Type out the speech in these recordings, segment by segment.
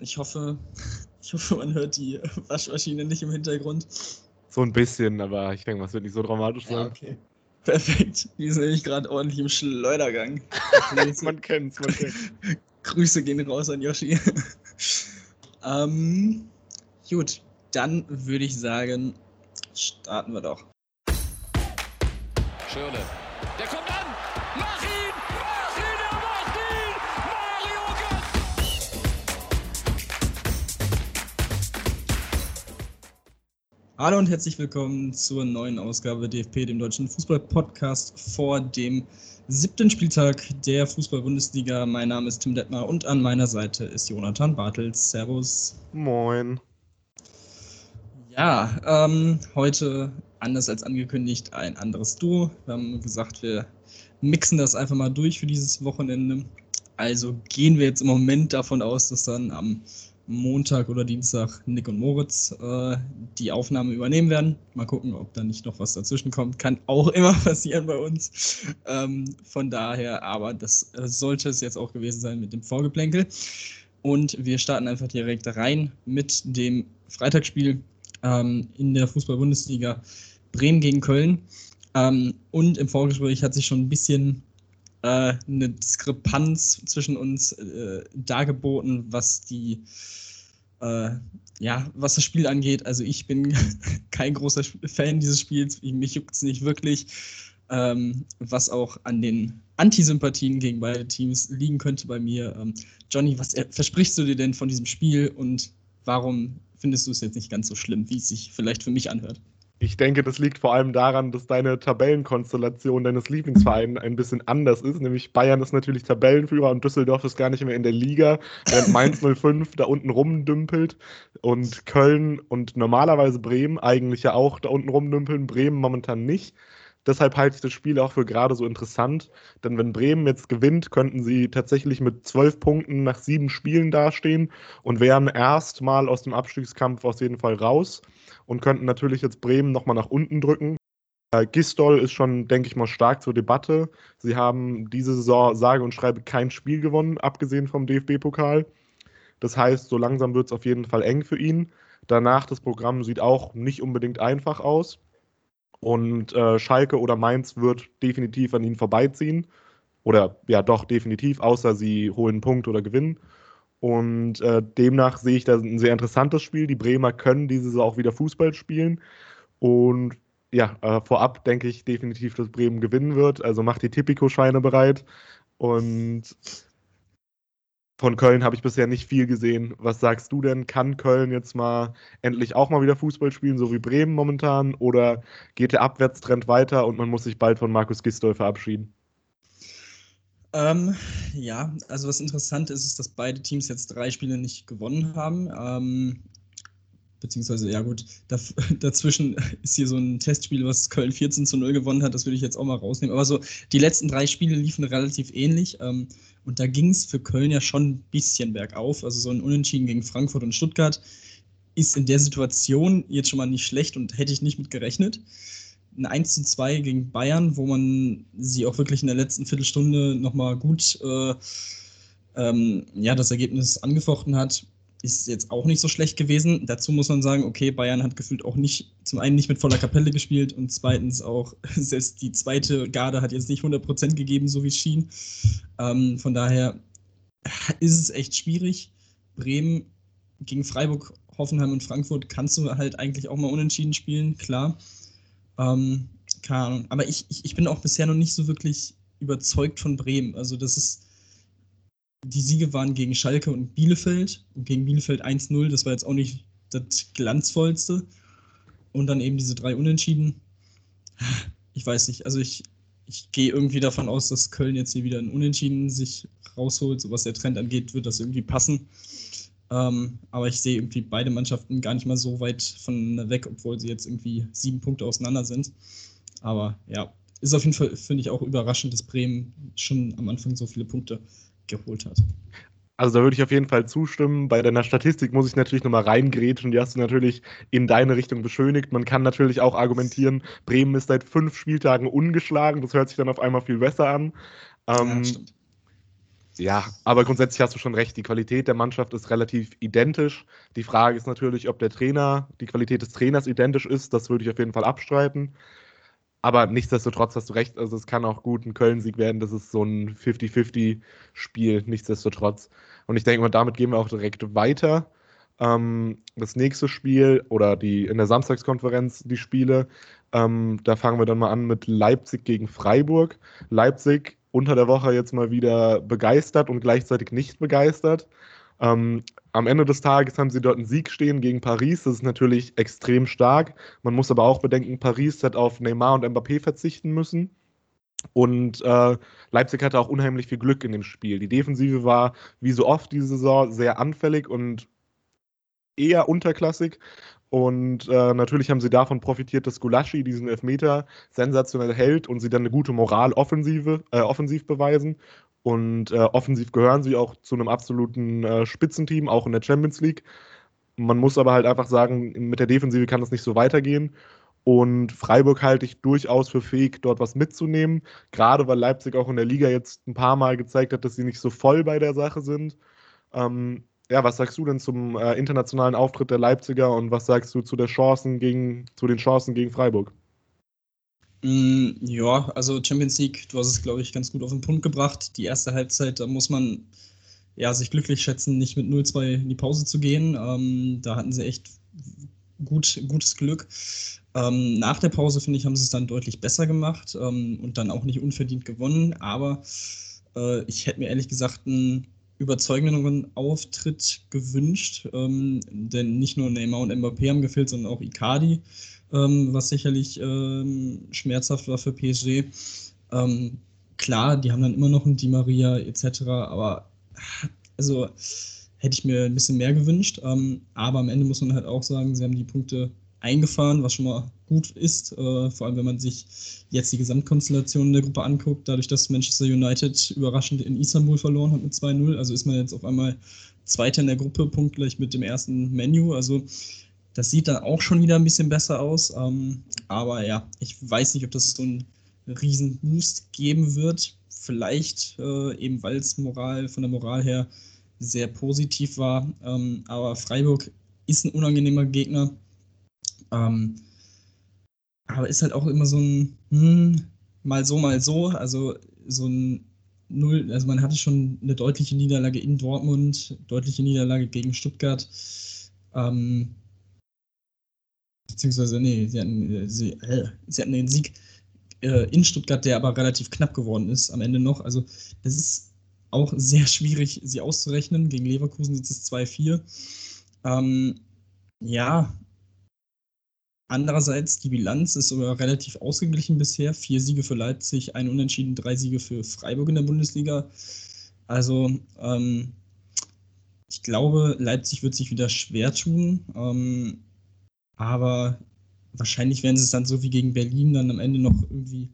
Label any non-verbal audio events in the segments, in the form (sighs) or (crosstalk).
ich hoffe, (laughs) ich hoffe, man hört die Waschmaschine nicht im Hintergrund. So ein bisschen, aber ich denke mal, es wird nicht so dramatisch sein. Ja, okay. Perfekt. Die sind nämlich gerade ordentlich im Schleudergang. (laughs) man kennt's, man kennt's. (laughs) Grüße gehen raus an Yoshi. ähm, gut, dann würde ich sagen, starten wir doch. Schöne. Hallo und herzlich willkommen zur neuen Ausgabe DFP, dem deutschen Fußball-Podcast vor dem siebten Spieltag der Fußball-Bundesliga. Mein Name ist Tim Detmar und an meiner Seite ist Jonathan Bartels. Servus. Moin. Ja, ähm, heute anders als angekündigt ein anderes Duo. Wir haben gesagt, wir mixen das einfach mal durch für dieses Wochenende. Also gehen wir jetzt im Moment davon aus, dass dann am Montag oder Dienstag Nick und Moritz äh, die Aufnahme übernehmen werden. Mal gucken, ob da nicht noch was dazwischen kommt. Kann auch immer (laughs) passieren bei uns. Ähm, von daher, aber das äh, sollte es jetzt auch gewesen sein mit dem Vorgeplänkel. Und wir starten einfach direkt rein mit dem Freitagsspiel ähm, in der Fußball-Bundesliga Bremen gegen Köln. Ähm, und im Vorgespräch hat sich schon ein bisschen äh, eine Diskrepanz zwischen uns äh, dargeboten, was die äh, ja, was das Spiel angeht. Also ich bin (laughs) kein großer Fan dieses Spiels, mich juckt es nicht wirklich. Ähm, was auch an den Antisympathien gegen beide Teams liegen könnte bei mir. Ähm, Johnny, was versprichst du dir denn von diesem Spiel und warum findest du es jetzt nicht ganz so schlimm, wie es sich vielleicht für mich anhört? Ich denke, das liegt vor allem daran, dass deine Tabellenkonstellation deines Lieblingsvereins ein bisschen anders ist. Nämlich Bayern ist natürlich Tabellenführer und Düsseldorf ist gar nicht mehr in der Liga, während Mainz (laughs) 05 da unten rumdümpelt und Köln und normalerweise Bremen eigentlich ja auch da unten rumdümpeln, Bremen momentan nicht. Deshalb halte ich das Spiel auch für gerade so interessant, denn wenn Bremen jetzt gewinnt, könnten sie tatsächlich mit zwölf Punkten nach sieben Spielen dastehen und wären erstmal aus dem Abstiegskampf auf jeden Fall raus und könnten natürlich jetzt Bremen nochmal nach unten drücken. Äh, Gistol ist schon, denke ich mal, stark zur Debatte. Sie haben diese Saison sage und schreibe kein Spiel gewonnen, abgesehen vom DFB-Pokal. Das heißt, so langsam wird es auf jeden Fall eng für ihn. Danach das Programm sieht auch nicht unbedingt einfach aus. Und äh, Schalke oder Mainz wird definitiv an ihn vorbeiziehen. Oder ja, doch definitiv, außer sie holen einen Punkt oder gewinnen. Und äh, demnach sehe ich da ein sehr interessantes Spiel. Die Bremer können diese Saison auch wieder Fußball spielen. Und ja, äh, vorab denke ich definitiv, dass Bremen gewinnen wird. Also macht die Tipico-Scheine bereit. Und von Köln habe ich bisher nicht viel gesehen. Was sagst du denn? Kann Köln jetzt mal endlich auch mal wieder Fußball spielen, so wie Bremen momentan? Oder geht der Abwärtstrend weiter und man muss sich bald von Markus Gistol verabschieden? Ähm, ja, also was interessant ist, ist, dass beide Teams jetzt drei Spiele nicht gewonnen haben. Ähm, beziehungsweise, ja gut, da, (laughs) dazwischen ist hier so ein Testspiel, was Köln 14 zu 0 gewonnen hat, das würde ich jetzt auch mal rausnehmen. Aber so, die letzten drei Spiele liefen relativ ähnlich. Ähm, und da ging es für Köln ja schon ein bisschen bergauf. Also so ein Unentschieden gegen Frankfurt und Stuttgart ist in der Situation jetzt schon mal nicht schlecht und hätte ich nicht mit gerechnet ein 1 zu 2 gegen Bayern, wo man sie auch wirklich in der letzten Viertelstunde nochmal gut äh, ähm, ja, das Ergebnis angefochten hat, ist jetzt auch nicht so schlecht gewesen. Dazu muss man sagen, okay, Bayern hat gefühlt auch nicht, zum einen nicht mit voller Kapelle gespielt und zweitens auch, (laughs) selbst die zweite Garde hat jetzt nicht 100% gegeben, so wie es schien. Ähm, von daher ist es echt schwierig. Bremen gegen Freiburg, Hoffenheim und Frankfurt kannst du halt eigentlich auch mal unentschieden spielen, klar. Ähm, keine Ahnung. Aber ich, ich, ich bin auch bisher noch nicht so wirklich überzeugt von Bremen. Also das ist, die Siege waren gegen Schalke und Bielefeld. Und gegen Bielefeld 1-0, das war jetzt auch nicht das glanzvollste. Und dann eben diese drei Unentschieden. Ich weiß nicht, also ich, ich gehe irgendwie davon aus, dass Köln jetzt hier wieder ein Unentschieden sich rausholt. So was der Trend angeht, wird das irgendwie passen. Ähm, aber ich sehe irgendwie beide Mannschaften gar nicht mal so weit von weg, obwohl sie jetzt irgendwie sieben Punkte auseinander sind. Aber ja, ist auf jeden Fall, finde ich, auch überraschend, dass Bremen schon am Anfang so viele Punkte geholt hat. Also da würde ich auf jeden Fall zustimmen. Bei deiner Statistik muss ich natürlich nochmal reingrätschen. Die hast du natürlich in deine Richtung beschönigt. Man kann natürlich auch argumentieren, Bremen ist seit fünf Spieltagen ungeschlagen. Das hört sich dann auf einmal viel besser an. Ähm, ja, stimmt. Ja, aber grundsätzlich hast du schon recht. Die Qualität der Mannschaft ist relativ identisch. Die Frage ist natürlich, ob der Trainer, die Qualität des Trainers identisch ist. Das würde ich auf jeden Fall abstreiten. Aber nichtsdestotrotz hast du recht. Also, es kann auch gut ein Köln-Sieg werden. Das ist so ein 50-50-Spiel, nichtsdestotrotz. Und ich denke mal, damit gehen wir auch direkt weiter. Ähm, das nächste Spiel oder die in der Samstagskonferenz die Spiele, ähm, da fangen wir dann mal an mit Leipzig gegen Freiburg. Leipzig unter der Woche jetzt mal wieder begeistert und gleichzeitig nicht begeistert. Ähm, am Ende des Tages haben sie dort einen Sieg stehen gegen Paris. Das ist natürlich extrem stark. Man muss aber auch bedenken, Paris hat auf Neymar und Mbappé verzichten müssen. Und äh, Leipzig hatte auch unheimlich viel Glück in dem Spiel. Die Defensive war wie so oft diese Saison sehr anfällig und eher unterklassig. Und äh, natürlich haben sie davon profitiert, dass Gulaschi diesen Elfmeter sensationell hält und sie dann eine gute Moral offensive, äh, offensiv beweisen. Und äh, offensiv gehören sie auch zu einem absoluten äh, Spitzenteam, auch in der Champions League. Man muss aber halt einfach sagen, mit der Defensive kann das nicht so weitergehen. Und Freiburg halte ich durchaus für fähig, dort was mitzunehmen. Gerade weil Leipzig auch in der Liga jetzt ein paar Mal gezeigt hat, dass sie nicht so voll bei der Sache sind. Ähm, ja, was sagst du denn zum äh, internationalen Auftritt der Leipziger und was sagst du zu, der Chancen gegen, zu den Chancen gegen Freiburg? Mm, ja, also Champions League, du hast es, glaube ich, ganz gut auf den Punkt gebracht. Die erste Halbzeit, da muss man ja, sich glücklich schätzen, nicht mit 0-2 in die Pause zu gehen. Ähm, da hatten sie echt gut, gutes Glück. Ähm, nach der Pause, finde ich, haben sie es dann deutlich besser gemacht ähm, und dann auch nicht unverdient gewonnen. Aber äh, ich hätte mir ehrlich gesagt einen überzeugenden Auftritt gewünscht, ähm, denn nicht nur Neymar und Mbappé haben gefehlt, sondern auch Icardi, was sicherlich ähm, schmerzhaft war für PSG. Ähm, klar, die haben dann immer noch einen Di Maria etc., aber also hätte ich mir ein bisschen mehr gewünscht. Ähm, aber am Ende muss man halt auch sagen, sie haben die Punkte eingefahren, was schon mal gut ist, äh, vor allem wenn man sich jetzt die Gesamtkonstellation der Gruppe anguckt, dadurch, dass Manchester United überraschend in Istanbul verloren hat mit 2-0, also ist man jetzt auf einmal Zweiter in der Gruppe, punktgleich mit dem ersten Menu, also das sieht dann auch schon wieder ein bisschen besser aus, ähm, aber ja, ich weiß nicht, ob das so einen riesen Boost geben wird, vielleicht äh, eben, weil es Moral, von der Moral her sehr positiv war, ähm, aber Freiburg ist ein unangenehmer Gegner, ähm, aber ist halt auch immer so ein hm, mal so, mal so. Also so ein Null, also man hatte schon eine deutliche Niederlage in Dortmund, deutliche Niederlage gegen Stuttgart. Ähm, beziehungsweise, nee, sie hatten, sie, äh, sie hatten den Sieg äh, in Stuttgart, der aber relativ knapp geworden ist am Ende noch. Also das ist auch sehr schwierig, sie auszurechnen. Gegen Leverkusen sitzt es 2-4. Ähm, ja, Andererseits, die Bilanz ist sogar relativ ausgeglichen bisher. Vier Siege für Leipzig, ein Unentschieden, drei Siege für Freiburg in der Bundesliga. Also ähm, ich glaube, Leipzig wird sich wieder schwer tun. Ähm, aber wahrscheinlich werden sie es dann so wie gegen Berlin dann am Ende noch irgendwie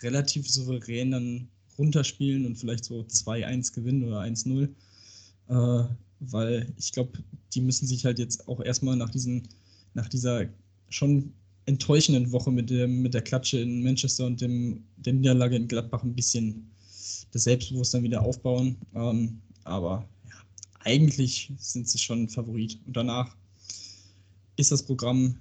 relativ souverän dann runterspielen und vielleicht so 2-1 gewinnen oder 1-0. Äh, weil ich glaube, die müssen sich halt jetzt auch erstmal nach diesen, nach dieser schon enttäuschenden Woche mit, dem, mit der Klatsche in Manchester und dem, der Niederlage in Gladbach ein bisschen das Selbstbewusstsein wieder aufbauen. Ähm, aber ja, eigentlich sind sie schon Favorit. Und danach ist das Programm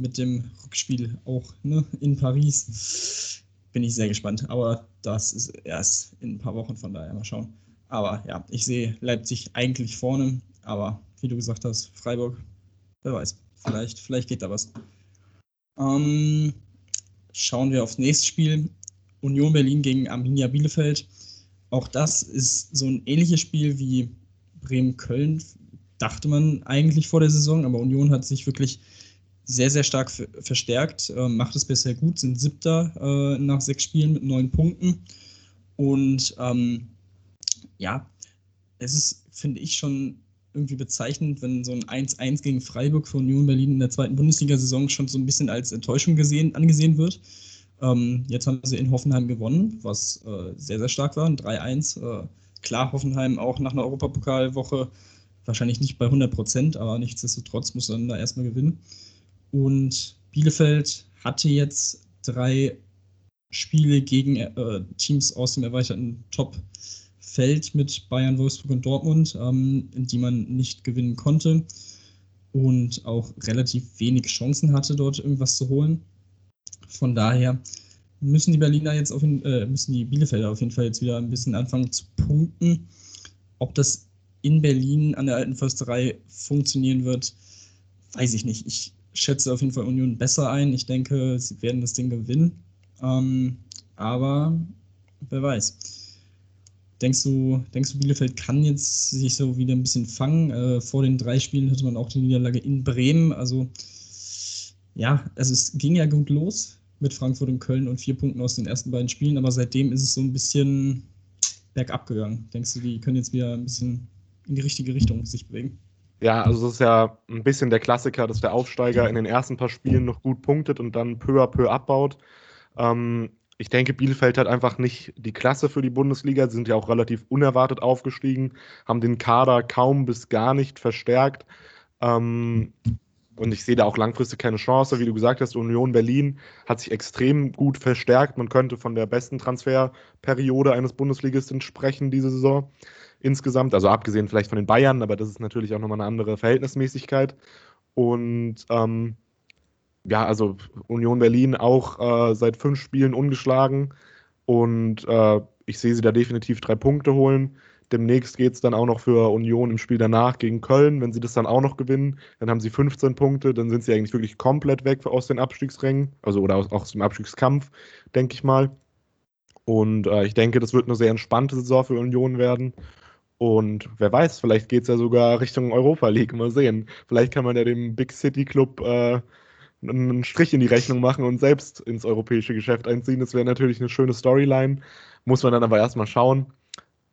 mit dem Rückspiel auch ne, in Paris. Bin ich sehr gespannt. Aber das ist erst in ein paar Wochen, von daher mal schauen. Aber ja, ich sehe Leipzig eigentlich vorne. Aber wie du gesagt hast, Freiburg, wer weiß. Vielleicht, vielleicht geht da was. Ähm, schauen wir aufs nächste Spiel. Union Berlin gegen Arminia Bielefeld. Auch das ist so ein ähnliches Spiel wie Bremen-Köln, dachte man eigentlich vor der Saison, aber Union hat sich wirklich sehr, sehr stark verstärkt, äh, macht es bisher gut, sind siebter äh, nach sechs Spielen mit neun Punkten. Und ähm, ja, es ist, finde ich, schon irgendwie bezeichnend, wenn so ein 1-1 gegen Freiburg für Union Berlin in der zweiten Bundesliga-Saison schon so ein bisschen als Enttäuschung gesehen, angesehen wird. Ähm, jetzt haben sie in Hoffenheim gewonnen, was äh, sehr, sehr stark war. Ein 3-1. Äh, klar, Hoffenheim auch nach einer Europapokalwoche wahrscheinlich nicht bei 100 Prozent, aber nichtsdestotrotz muss man da erstmal gewinnen. Und Bielefeld hatte jetzt drei Spiele gegen äh, Teams aus dem erweiterten Top Feld mit Bayern, Wolfsburg und Dortmund, ähm, die man nicht gewinnen konnte und auch relativ wenig Chancen hatte, dort irgendwas zu holen. Von daher müssen die Berliner jetzt auf jeden, äh, müssen die Bielefelder auf jeden Fall jetzt wieder ein bisschen anfangen zu punkten. Ob das in Berlin an der alten Försterei funktionieren wird, weiß ich nicht. Ich schätze auf jeden Fall Union besser ein. Ich denke, sie werden das Ding gewinnen. Ähm, aber wer weiß. Denkst du, denkst du, Bielefeld kann jetzt sich so wieder ein bisschen fangen? Äh, vor den drei Spielen hatte man auch die Niederlage in Bremen. Also ja, also es ging ja gut los mit Frankfurt und Köln und vier Punkten aus den ersten beiden Spielen, aber seitdem ist es so ein bisschen bergab gegangen. Denkst du, die können jetzt wieder ein bisschen in die richtige Richtung sich bewegen? Ja, also es ist ja ein bisschen der Klassiker, dass der Aufsteiger in den ersten paar Spielen noch gut punktet und dann peu à peu abbaut. Ähm, ich denke, Bielefeld hat einfach nicht die Klasse für die Bundesliga. Sie sind ja auch relativ unerwartet aufgestiegen, haben den Kader kaum bis gar nicht verstärkt. Ähm, und ich sehe da auch langfristig keine Chance. Wie du gesagt hast, Union Berlin hat sich extrem gut verstärkt. Man könnte von der besten Transferperiode eines Bundesligisten sprechen diese Saison insgesamt. Also abgesehen vielleicht von den Bayern, aber das ist natürlich auch nochmal eine andere Verhältnismäßigkeit. Und ähm, ja, also Union Berlin auch äh, seit fünf Spielen ungeschlagen und äh, ich sehe sie da definitiv drei Punkte holen. Demnächst geht es dann auch noch für Union im Spiel danach gegen Köln. Wenn sie das dann auch noch gewinnen, dann haben sie 15 Punkte, dann sind sie eigentlich wirklich komplett weg aus den Abstiegsrängen, also oder aus, aus dem Abstiegskampf, denke ich mal. Und äh, ich denke, das wird eine sehr entspannte Saison für Union werden. Und wer weiß, vielleicht geht es ja sogar Richtung Europa League. Mal sehen. Vielleicht kann man ja dem Big City Club äh, einen Strich in die Rechnung machen und selbst ins europäische Geschäft einziehen. Das wäre natürlich eine schöne Storyline. Muss man dann aber erstmal schauen.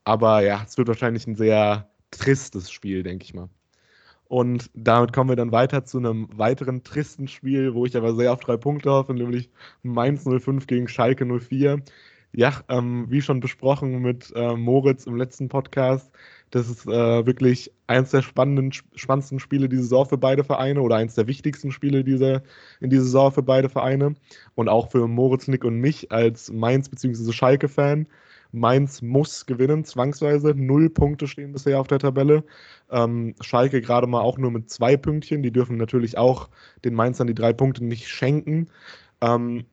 Aber ja, es wird wahrscheinlich ein sehr tristes Spiel, denke ich mal. Und damit kommen wir dann weiter zu einem weiteren tristen Spiel, wo ich aber sehr auf drei Punkte hoffe, nämlich Mainz 05 gegen Schalke 04. Ja, ähm, wie schon besprochen mit äh, Moritz im letzten Podcast, das ist äh, wirklich eins der spannenden, spannendsten Spiele dieser Saison für beide Vereine oder eins der wichtigsten Spiele dieser, in dieser Saison für beide Vereine. Und auch für Moritz, Nick und mich als Mainz- bzw. Schalke-Fan. Mainz muss gewinnen, zwangsweise. Null Punkte stehen bisher auf der Tabelle. Ähm, Schalke gerade mal auch nur mit zwei Pünktchen. Die dürfen natürlich auch den Mainzern die drei Punkte nicht schenken. Ähm,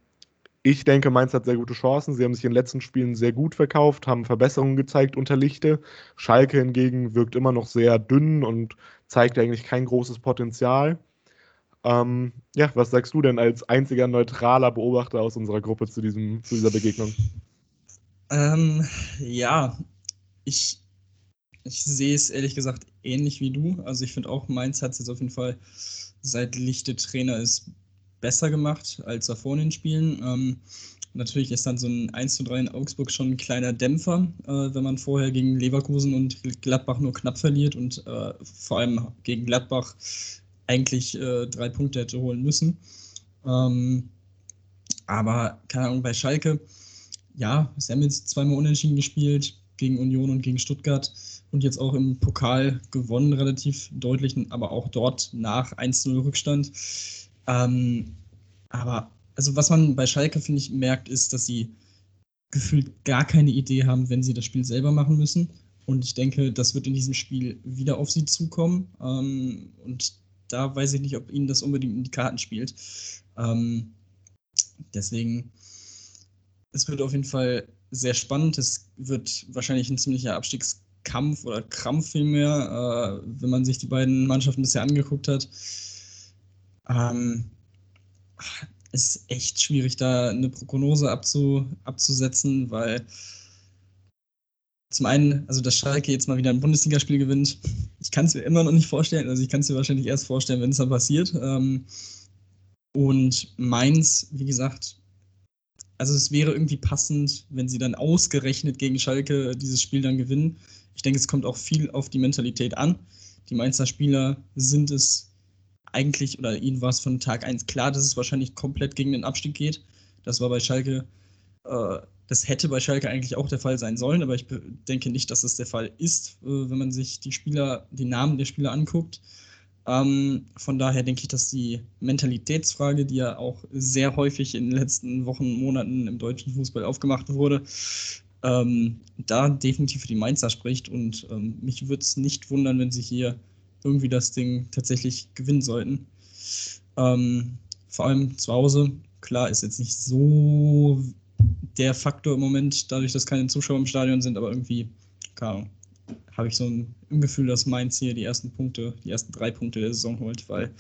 ich denke, Mainz hat sehr gute Chancen. Sie haben sich in den letzten Spielen sehr gut verkauft, haben Verbesserungen gezeigt unter Lichte. Schalke hingegen wirkt immer noch sehr dünn und zeigt eigentlich kein großes Potenzial. Ähm, ja, was sagst du denn als einziger neutraler Beobachter aus unserer Gruppe zu, diesem, zu dieser Begegnung? Ähm, ja, ich, ich sehe es ehrlich gesagt ähnlich wie du. Also ich finde auch, Mainz hat es jetzt auf jeden Fall, seit Lichte Trainer ist, besser gemacht als davor in den Spielen. Ähm, natürlich ist dann so ein 1 zu 3 in Augsburg schon ein kleiner Dämpfer, äh, wenn man vorher gegen Leverkusen und Gladbach nur knapp verliert und äh, vor allem gegen Gladbach eigentlich äh, drei Punkte hätte holen müssen. Ähm, aber keine Ahnung, bei Schalke, ja, sie haben jetzt zweimal unentschieden gespielt gegen Union und gegen Stuttgart und jetzt auch im Pokal gewonnen, relativ deutlich, aber auch dort nach 1-0 Rückstand. Ähm, aber also was man bei Schalke, finde ich, merkt, ist, dass sie gefühlt gar keine Idee haben, wenn sie das Spiel selber machen müssen. Und ich denke, das wird in diesem Spiel wieder auf sie zukommen. Ähm, und da weiß ich nicht, ob ihnen das unbedingt in die Karten spielt. Ähm, deswegen, es wird auf jeden Fall sehr spannend. Es wird wahrscheinlich ein ziemlicher Abstiegskampf oder Krampf vielmehr, äh, wenn man sich die beiden Mannschaften bisher angeguckt hat. Ähm, ist echt schwierig, da eine Prognose abzu, abzusetzen, weil zum einen, also dass Schalke jetzt mal wieder ein Bundesligaspiel gewinnt, (laughs) ich kann es mir immer noch nicht vorstellen. Also ich kann es mir wahrscheinlich erst vorstellen, wenn es dann passiert. Ähm, und Mainz, wie gesagt, also es wäre irgendwie passend, wenn sie dann ausgerechnet gegen Schalke dieses Spiel dann gewinnen. Ich denke, es kommt auch viel auf die Mentalität an. Die Mainzer Spieler sind es eigentlich, oder ihnen war es von Tag 1 klar, dass es wahrscheinlich komplett gegen den Abstieg geht. Das war bei Schalke, äh, das hätte bei Schalke eigentlich auch der Fall sein sollen, aber ich denke nicht, dass das der Fall ist, äh, wenn man sich die Spieler, die Namen der Spieler anguckt. Ähm, von daher denke ich, dass die Mentalitätsfrage, die ja auch sehr häufig in den letzten Wochen, Monaten im deutschen Fußball aufgemacht wurde, ähm, da definitiv für die Mainzer spricht. Und ähm, mich würde es nicht wundern, wenn sie hier irgendwie das Ding tatsächlich gewinnen sollten. Ähm, vor allem zu Hause, klar, ist jetzt nicht so der Faktor im Moment, dadurch, dass keine Zuschauer im Stadion sind, aber irgendwie, keine Ahnung, habe ich so ein, Gefühl, dass Mainz hier die ersten Punkte, die ersten drei Punkte der Saison holt, weil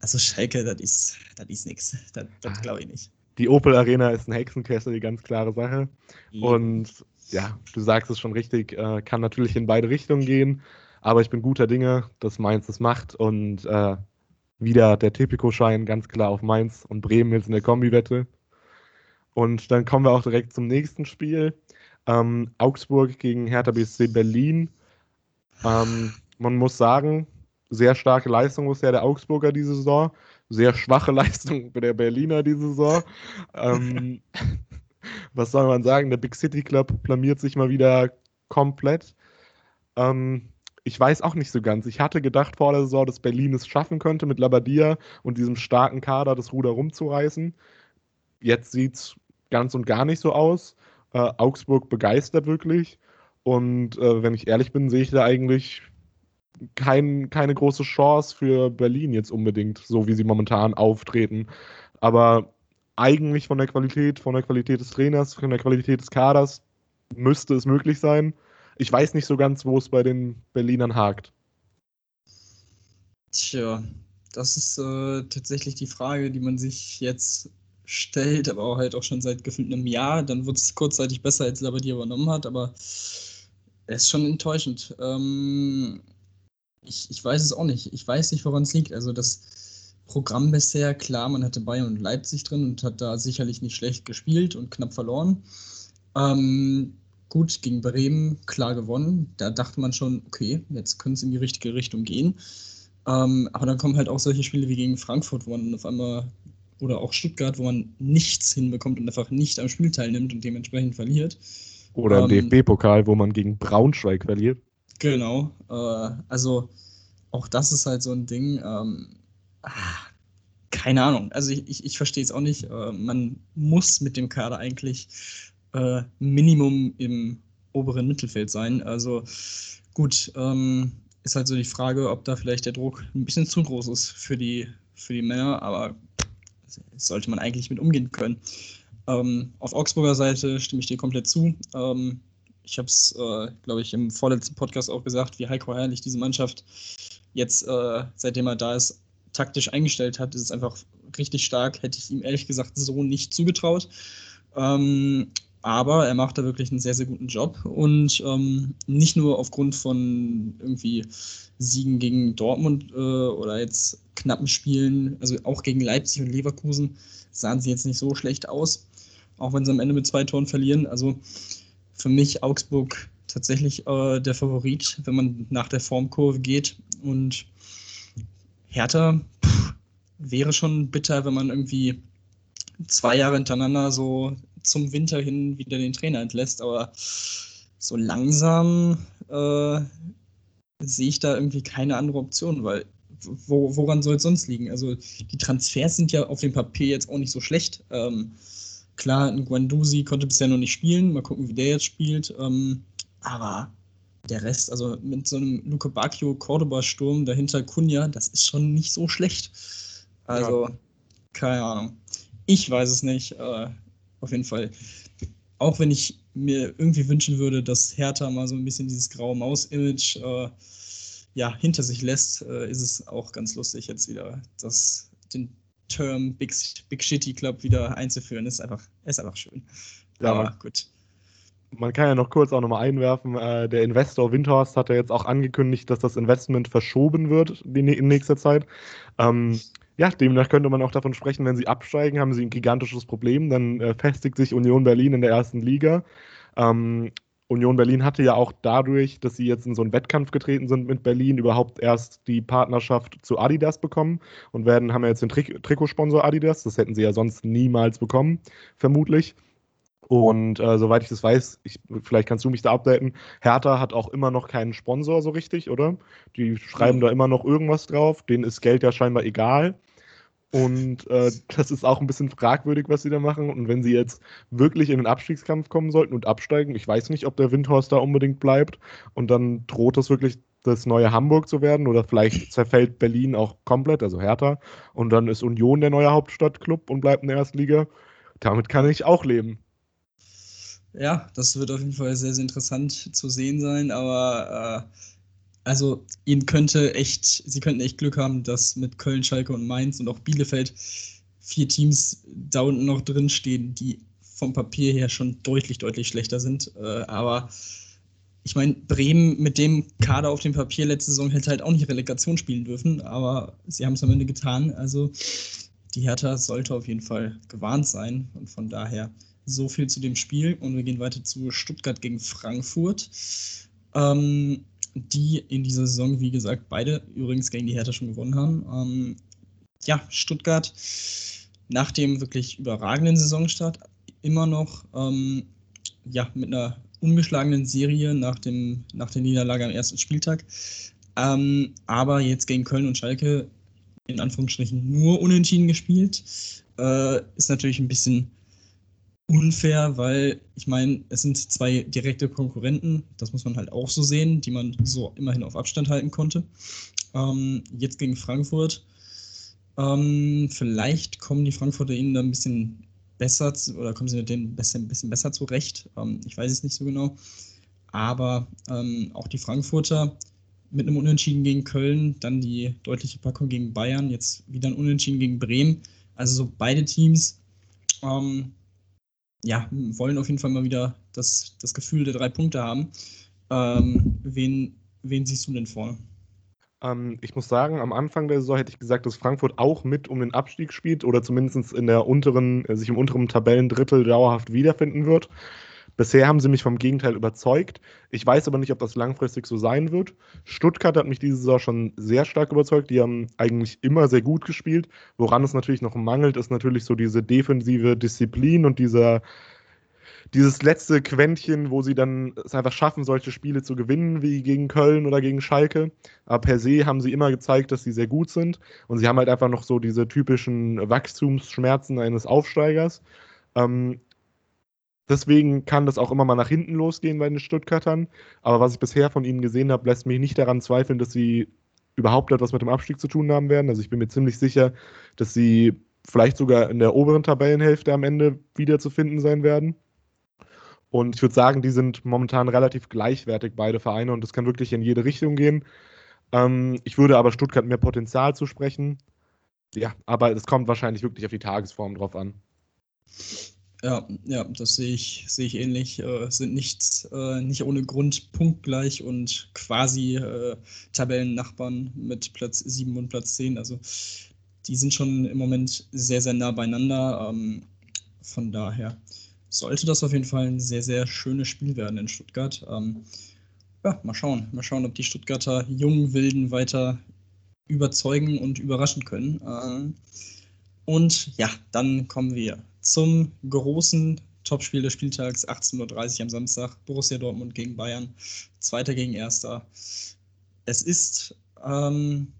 also Schalke, das ist, das ist nichts. Das, das glaube ich nicht. Die Opel Arena ist ein Hexenkessel, die ganz klare Sache. Ja. Und ja, du sagst es schon richtig, äh, kann natürlich in beide Richtungen gehen, aber ich bin guter Dinge, dass Mainz es macht und äh, wieder der Tipico-Schein ganz klar auf Mainz und Bremen jetzt in der Kombi-Wette. Und dann kommen wir auch direkt zum nächsten Spiel. Ähm, Augsburg gegen Hertha BSC Berlin. Ähm, man muss sagen, sehr starke Leistung bisher der Augsburger diese Saison. Sehr schwache (laughs) Leistung der Berliner diese Saison. ähm, (laughs) was soll man sagen? Der Big City Club blamiert sich mal wieder komplett. Ähm, ich weiß auch nicht so ganz. Ich hatte gedacht vor der Saison, dass Berlin es schaffen könnte, mit Labadia und diesem starken Kader das Ruder rumzureißen. Jetzt sieht es ganz und gar nicht so aus. Äh, Augsburg begeistert wirklich. Und äh, wenn ich ehrlich bin, sehe ich da eigentlich kein, keine große Chance für Berlin jetzt unbedingt, so wie sie momentan auftreten. Aber eigentlich von der Qualität, von der Qualität des Trainers, von der Qualität des Kaders müsste es möglich sein. Ich weiß nicht so ganz, wo es bei den Berlinern hakt. Tja, das ist äh, tatsächlich die Frage, die man sich jetzt stellt, aber auch halt auch schon seit gefühlt einem Jahr. Dann wird es kurzzeitig besser, als Labadier übernommen hat, aber es ist schon enttäuschend. Ähm, ich, ich weiß es auch nicht. Ich weiß nicht, woran es liegt. Also das Programm bisher, klar, man hatte Bayern und Leipzig drin und hat da sicherlich nicht schlecht gespielt und knapp verloren. Ähm, gut, gegen Bremen klar gewonnen. Da dachte man schon, okay, jetzt könnte es in die richtige Richtung gehen. Ähm, aber dann kommen halt auch solche Spiele wie gegen Frankfurt, wo man auf einmal oder auch Stuttgart, wo man nichts hinbekommt und einfach nicht am Spiel teilnimmt und dementsprechend verliert. Oder im ähm, DFB-Pokal, wo man gegen Braunschweig verliert. Genau. Äh, also auch das ist halt so ein Ding. Ähm, ah, keine Ahnung. Also ich, ich, ich verstehe es auch nicht. Äh, man muss mit dem Kader eigentlich äh, Minimum im oberen Mittelfeld sein. Also gut, ähm, ist halt so die Frage, ob da vielleicht der Druck ein bisschen zu groß ist für die, für die Männer, aber sollte man eigentlich mit umgehen können. Ähm, auf Augsburger Seite stimme ich dir komplett zu. Ähm, ich habe es, äh, glaube ich, im vorletzten Podcast auch gesagt, wie Heiko Herrlich diese Mannschaft jetzt, äh, seitdem er da ist, taktisch eingestellt hat, ist es einfach richtig stark. Hätte ich ihm ehrlich gesagt so nicht zugetraut. Ähm, aber er macht da wirklich einen sehr, sehr guten Job und ähm, nicht nur aufgrund von irgendwie Siegen gegen Dortmund äh, oder jetzt knappen Spielen, also auch gegen Leipzig und Leverkusen sahen sie jetzt nicht so schlecht aus, auch wenn sie am Ende mit zwei Toren verlieren. Also für mich Augsburg tatsächlich äh, der Favorit, wenn man nach der Formkurve geht. Und Hertha pff, wäre schon bitter, wenn man irgendwie zwei Jahre hintereinander so zum Winter hin wieder den Trainer entlässt. Aber so langsam äh, sehe ich da irgendwie keine andere Option, weil wo, woran soll es sonst liegen? Also die Transfers sind ja auf dem Papier jetzt auch nicht so schlecht. Ähm, Klar, ein Guandusi konnte bisher noch nicht spielen. Mal gucken, wie der jetzt spielt. Ähm, aber der Rest, also mit so einem Luke Bacchio Cordoba-Sturm dahinter Kunja, das ist schon nicht so schlecht. Also, ja. keine Ahnung. Ich weiß es nicht. Äh, auf jeden Fall. Auch wenn ich mir irgendwie wünschen würde, dass Hertha mal so ein bisschen dieses graue Maus-Image äh, ja, hinter sich lässt, äh, ist es auch ganz lustig jetzt wieder, dass den Term Big, Big Shitty Club wieder einzuführen, ist einfach, ist einfach schön. Ja, Aber gut. Man kann ja noch kurz auch nochmal einwerfen, äh, der Investor Windhorst hat ja jetzt auch angekündigt, dass das Investment verschoben wird in, in nächster Zeit. Ähm, ja, demnach könnte man auch davon sprechen, wenn sie absteigen, haben sie ein gigantisches Problem. Dann äh, festigt sich Union Berlin in der ersten Liga. Ähm, Union Berlin hatte ja auch dadurch, dass sie jetzt in so einen Wettkampf getreten sind mit Berlin, überhaupt erst die Partnerschaft zu Adidas bekommen und werden, haben ja jetzt den Trik Trikotsponsor Adidas. Das hätten sie ja sonst niemals bekommen, vermutlich. Und äh, soweit ich das weiß, ich, vielleicht kannst du mich da updaten, Hertha hat auch immer noch keinen Sponsor so richtig, oder? Die schreiben mhm. da immer noch irgendwas drauf, denen ist Geld ja scheinbar egal. Und äh, das ist auch ein bisschen fragwürdig, was sie da machen. Und wenn sie jetzt wirklich in den Abstiegskampf kommen sollten und absteigen, ich weiß nicht, ob der Windhorst da unbedingt bleibt. Und dann droht das wirklich das neue Hamburg zu werden oder vielleicht zerfällt Berlin auch komplett, also Hertha. Und dann ist Union der neue Hauptstadtclub und bleibt in der ersten Liga. Damit kann ich auch leben. Ja, das wird auf jeden Fall sehr, sehr interessant zu sehen sein, aber äh, also ihnen könnte echt, sie könnten echt Glück haben, dass mit Köln, Schalke und Mainz und auch Bielefeld vier Teams da unten noch drin stehen, die vom Papier her schon deutlich, deutlich schlechter sind. Äh, aber ich meine, Bremen mit dem Kader auf dem Papier letzte Saison hätte halt auch nicht Relegation spielen dürfen, aber sie haben es am Ende getan. Also die Hertha sollte auf jeden Fall gewarnt sein und von daher so viel zu dem Spiel und wir gehen weiter zu Stuttgart gegen Frankfurt. Ähm, die in dieser Saison, wie gesagt, beide übrigens gegen die Hertha schon gewonnen haben. Ähm, ja, Stuttgart nach dem wirklich überragenden Saisonstart immer noch ähm, ja, mit einer ungeschlagenen Serie nach, dem, nach der Niederlage am ersten Spieltag. Ähm, aber jetzt gegen Köln und Schalke in Anführungsstrichen nur unentschieden gespielt. Äh, ist natürlich ein bisschen unfair, weil ich meine, es sind zwei direkte Konkurrenten, das muss man halt auch so sehen, die man so immerhin auf Abstand halten konnte. Ähm, jetzt gegen Frankfurt. Ähm, vielleicht kommen die Frankfurter ihnen da ein bisschen besser zu, oder kommen sie mit denen ein bisschen besser zurecht. Ähm, ich weiß es nicht so genau. Aber ähm, auch die Frankfurter mit einem Unentschieden gegen Köln, dann die deutliche Packung gegen Bayern, jetzt wieder ein Unentschieden gegen Bremen. Also so beide Teams ähm, ja, wollen auf jeden Fall mal wieder das, das Gefühl der drei Punkte haben. Ähm, wen, wen siehst du denn vorne? Ähm, ich muss sagen, am Anfang der Saison hätte ich gesagt, dass Frankfurt auch mit um den Abstieg spielt oder zumindest in der unteren, äh, sich im unteren Tabellendrittel dauerhaft wiederfinden wird. Bisher haben sie mich vom Gegenteil überzeugt. Ich weiß aber nicht, ob das langfristig so sein wird. Stuttgart hat mich diese Saison schon sehr stark überzeugt. Die haben eigentlich immer sehr gut gespielt. Woran es natürlich noch mangelt, ist natürlich so diese defensive Disziplin und dieser dieses letzte Quäntchen, wo sie dann es einfach schaffen, solche Spiele zu gewinnen, wie gegen Köln oder gegen Schalke. Aber per se haben sie immer gezeigt, dass sie sehr gut sind. Und sie haben halt einfach noch so diese typischen Wachstumsschmerzen eines Aufsteigers. Ähm, deswegen kann das auch immer mal nach hinten losgehen bei den Stuttgartern. Aber was ich bisher von ihnen gesehen habe, lässt mich nicht daran zweifeln, dass sie überhaupt etwas mit dem Abstieg zu tun haben werden. Also ich bin mir ziemlich sicher, dass sie vielleicht sogar in der oberen Tabellenhälfte am Ende wiederzufinden sein werden. Und ich würde sagen, die sind momentan relativ gleichwertig, beide Vereine, und das kann wirklich in jede Richtung gehen. Ähm, ich würde aber Stuttgart mehr Potenzial zusprechen. Ja, aber es kommt wahrscheinlich wirklich auf die Tagesform drauf an. Ja, ja, das sehe ich, sehe ich ähnlich. Äh, sind nicht, äh, nicht ohne Grund punktgleich und quasi äh, Tabellennachbarn mit Platz 7 und Platz 10. Also die sind schon im Moment sehr, sehr nah beieinander. Ähm, von daher sollte das auf jeden Fall ein sehr, sehr schönes Spiel werden in Stuttgart. Ähm, ja, mal schauen. Mal schauen, ob die Stuttgarter jungen Wilden weiter überzeugen und überraschen können. Ähm, und ja, dann kommen wir zum großen Topspiel des Spieltags, 18.30 Uhr am Samstag, Borussia Dortmund gegen Bayern, Zweiter gegen Erster. Es ist ähm,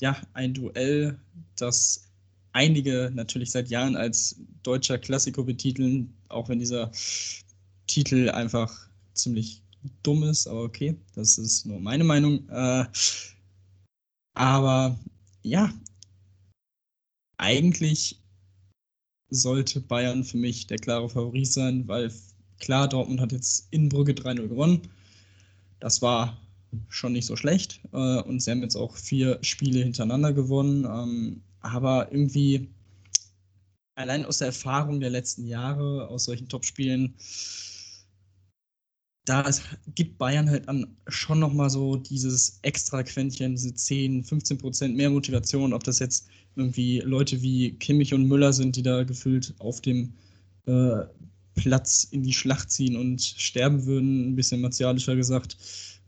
ja ein Duell, das einige natürlich seit Jahren als deutscher Klassiko betiteln, auch wenn dieser Titel einfach ziemlich dumm ist, aber okay, das ist nur meine Meinung. Äh, aber ja, eigentlich sollte Bayern für mich der klare Favorit sein, weil klar, Dortmund hat jetzt in Brügge 3-0 gewonnen. Das war schon nicht so schlecht äh, und sie haben jetzt auch vier Spiele hintereinander gewonnen. Ähm, aber irgendwie allein aus der Erfahrung der letzten Jahre, aus solchen Topspielen, da gibt Bayern halt an schon nochmal so dieses extra Quäntchen, diese 10, 15 Prozent mehr Motivation, ob das jetzt irgendwie Leute wie Kimmich und Müller sind, die da gefühlt auf dem äh, Platz in die Schlacht ziehen und sterben würden, ein bisschen martialischer gesagt,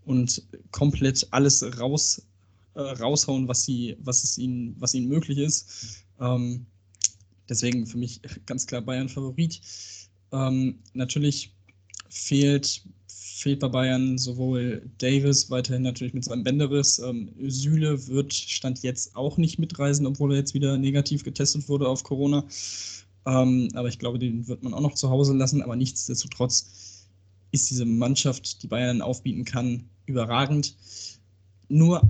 und komplett alles raus äh, raushauen, was sie, was es ihnen, was ihnen möglich ist. Ähm, deswegen für mich ganz klar Bayern Favorit. Ähm, natürlich fehlt fehlt bei Bayern sowohl Davis, weiterhin natürlich mit seinem Bänderriss. Ähm, Süle wird Stand jetzt auch nicht mitreisen, obwohl er jetzt wieder negativ getestet wurde auf Corona. Ähm, aber ich glaube, den wird man auch noch zu Hause lassen. Aber nichtsdestotrotz ist diese Mannschaft, die Bayern aufbieten kann, überragend. Nur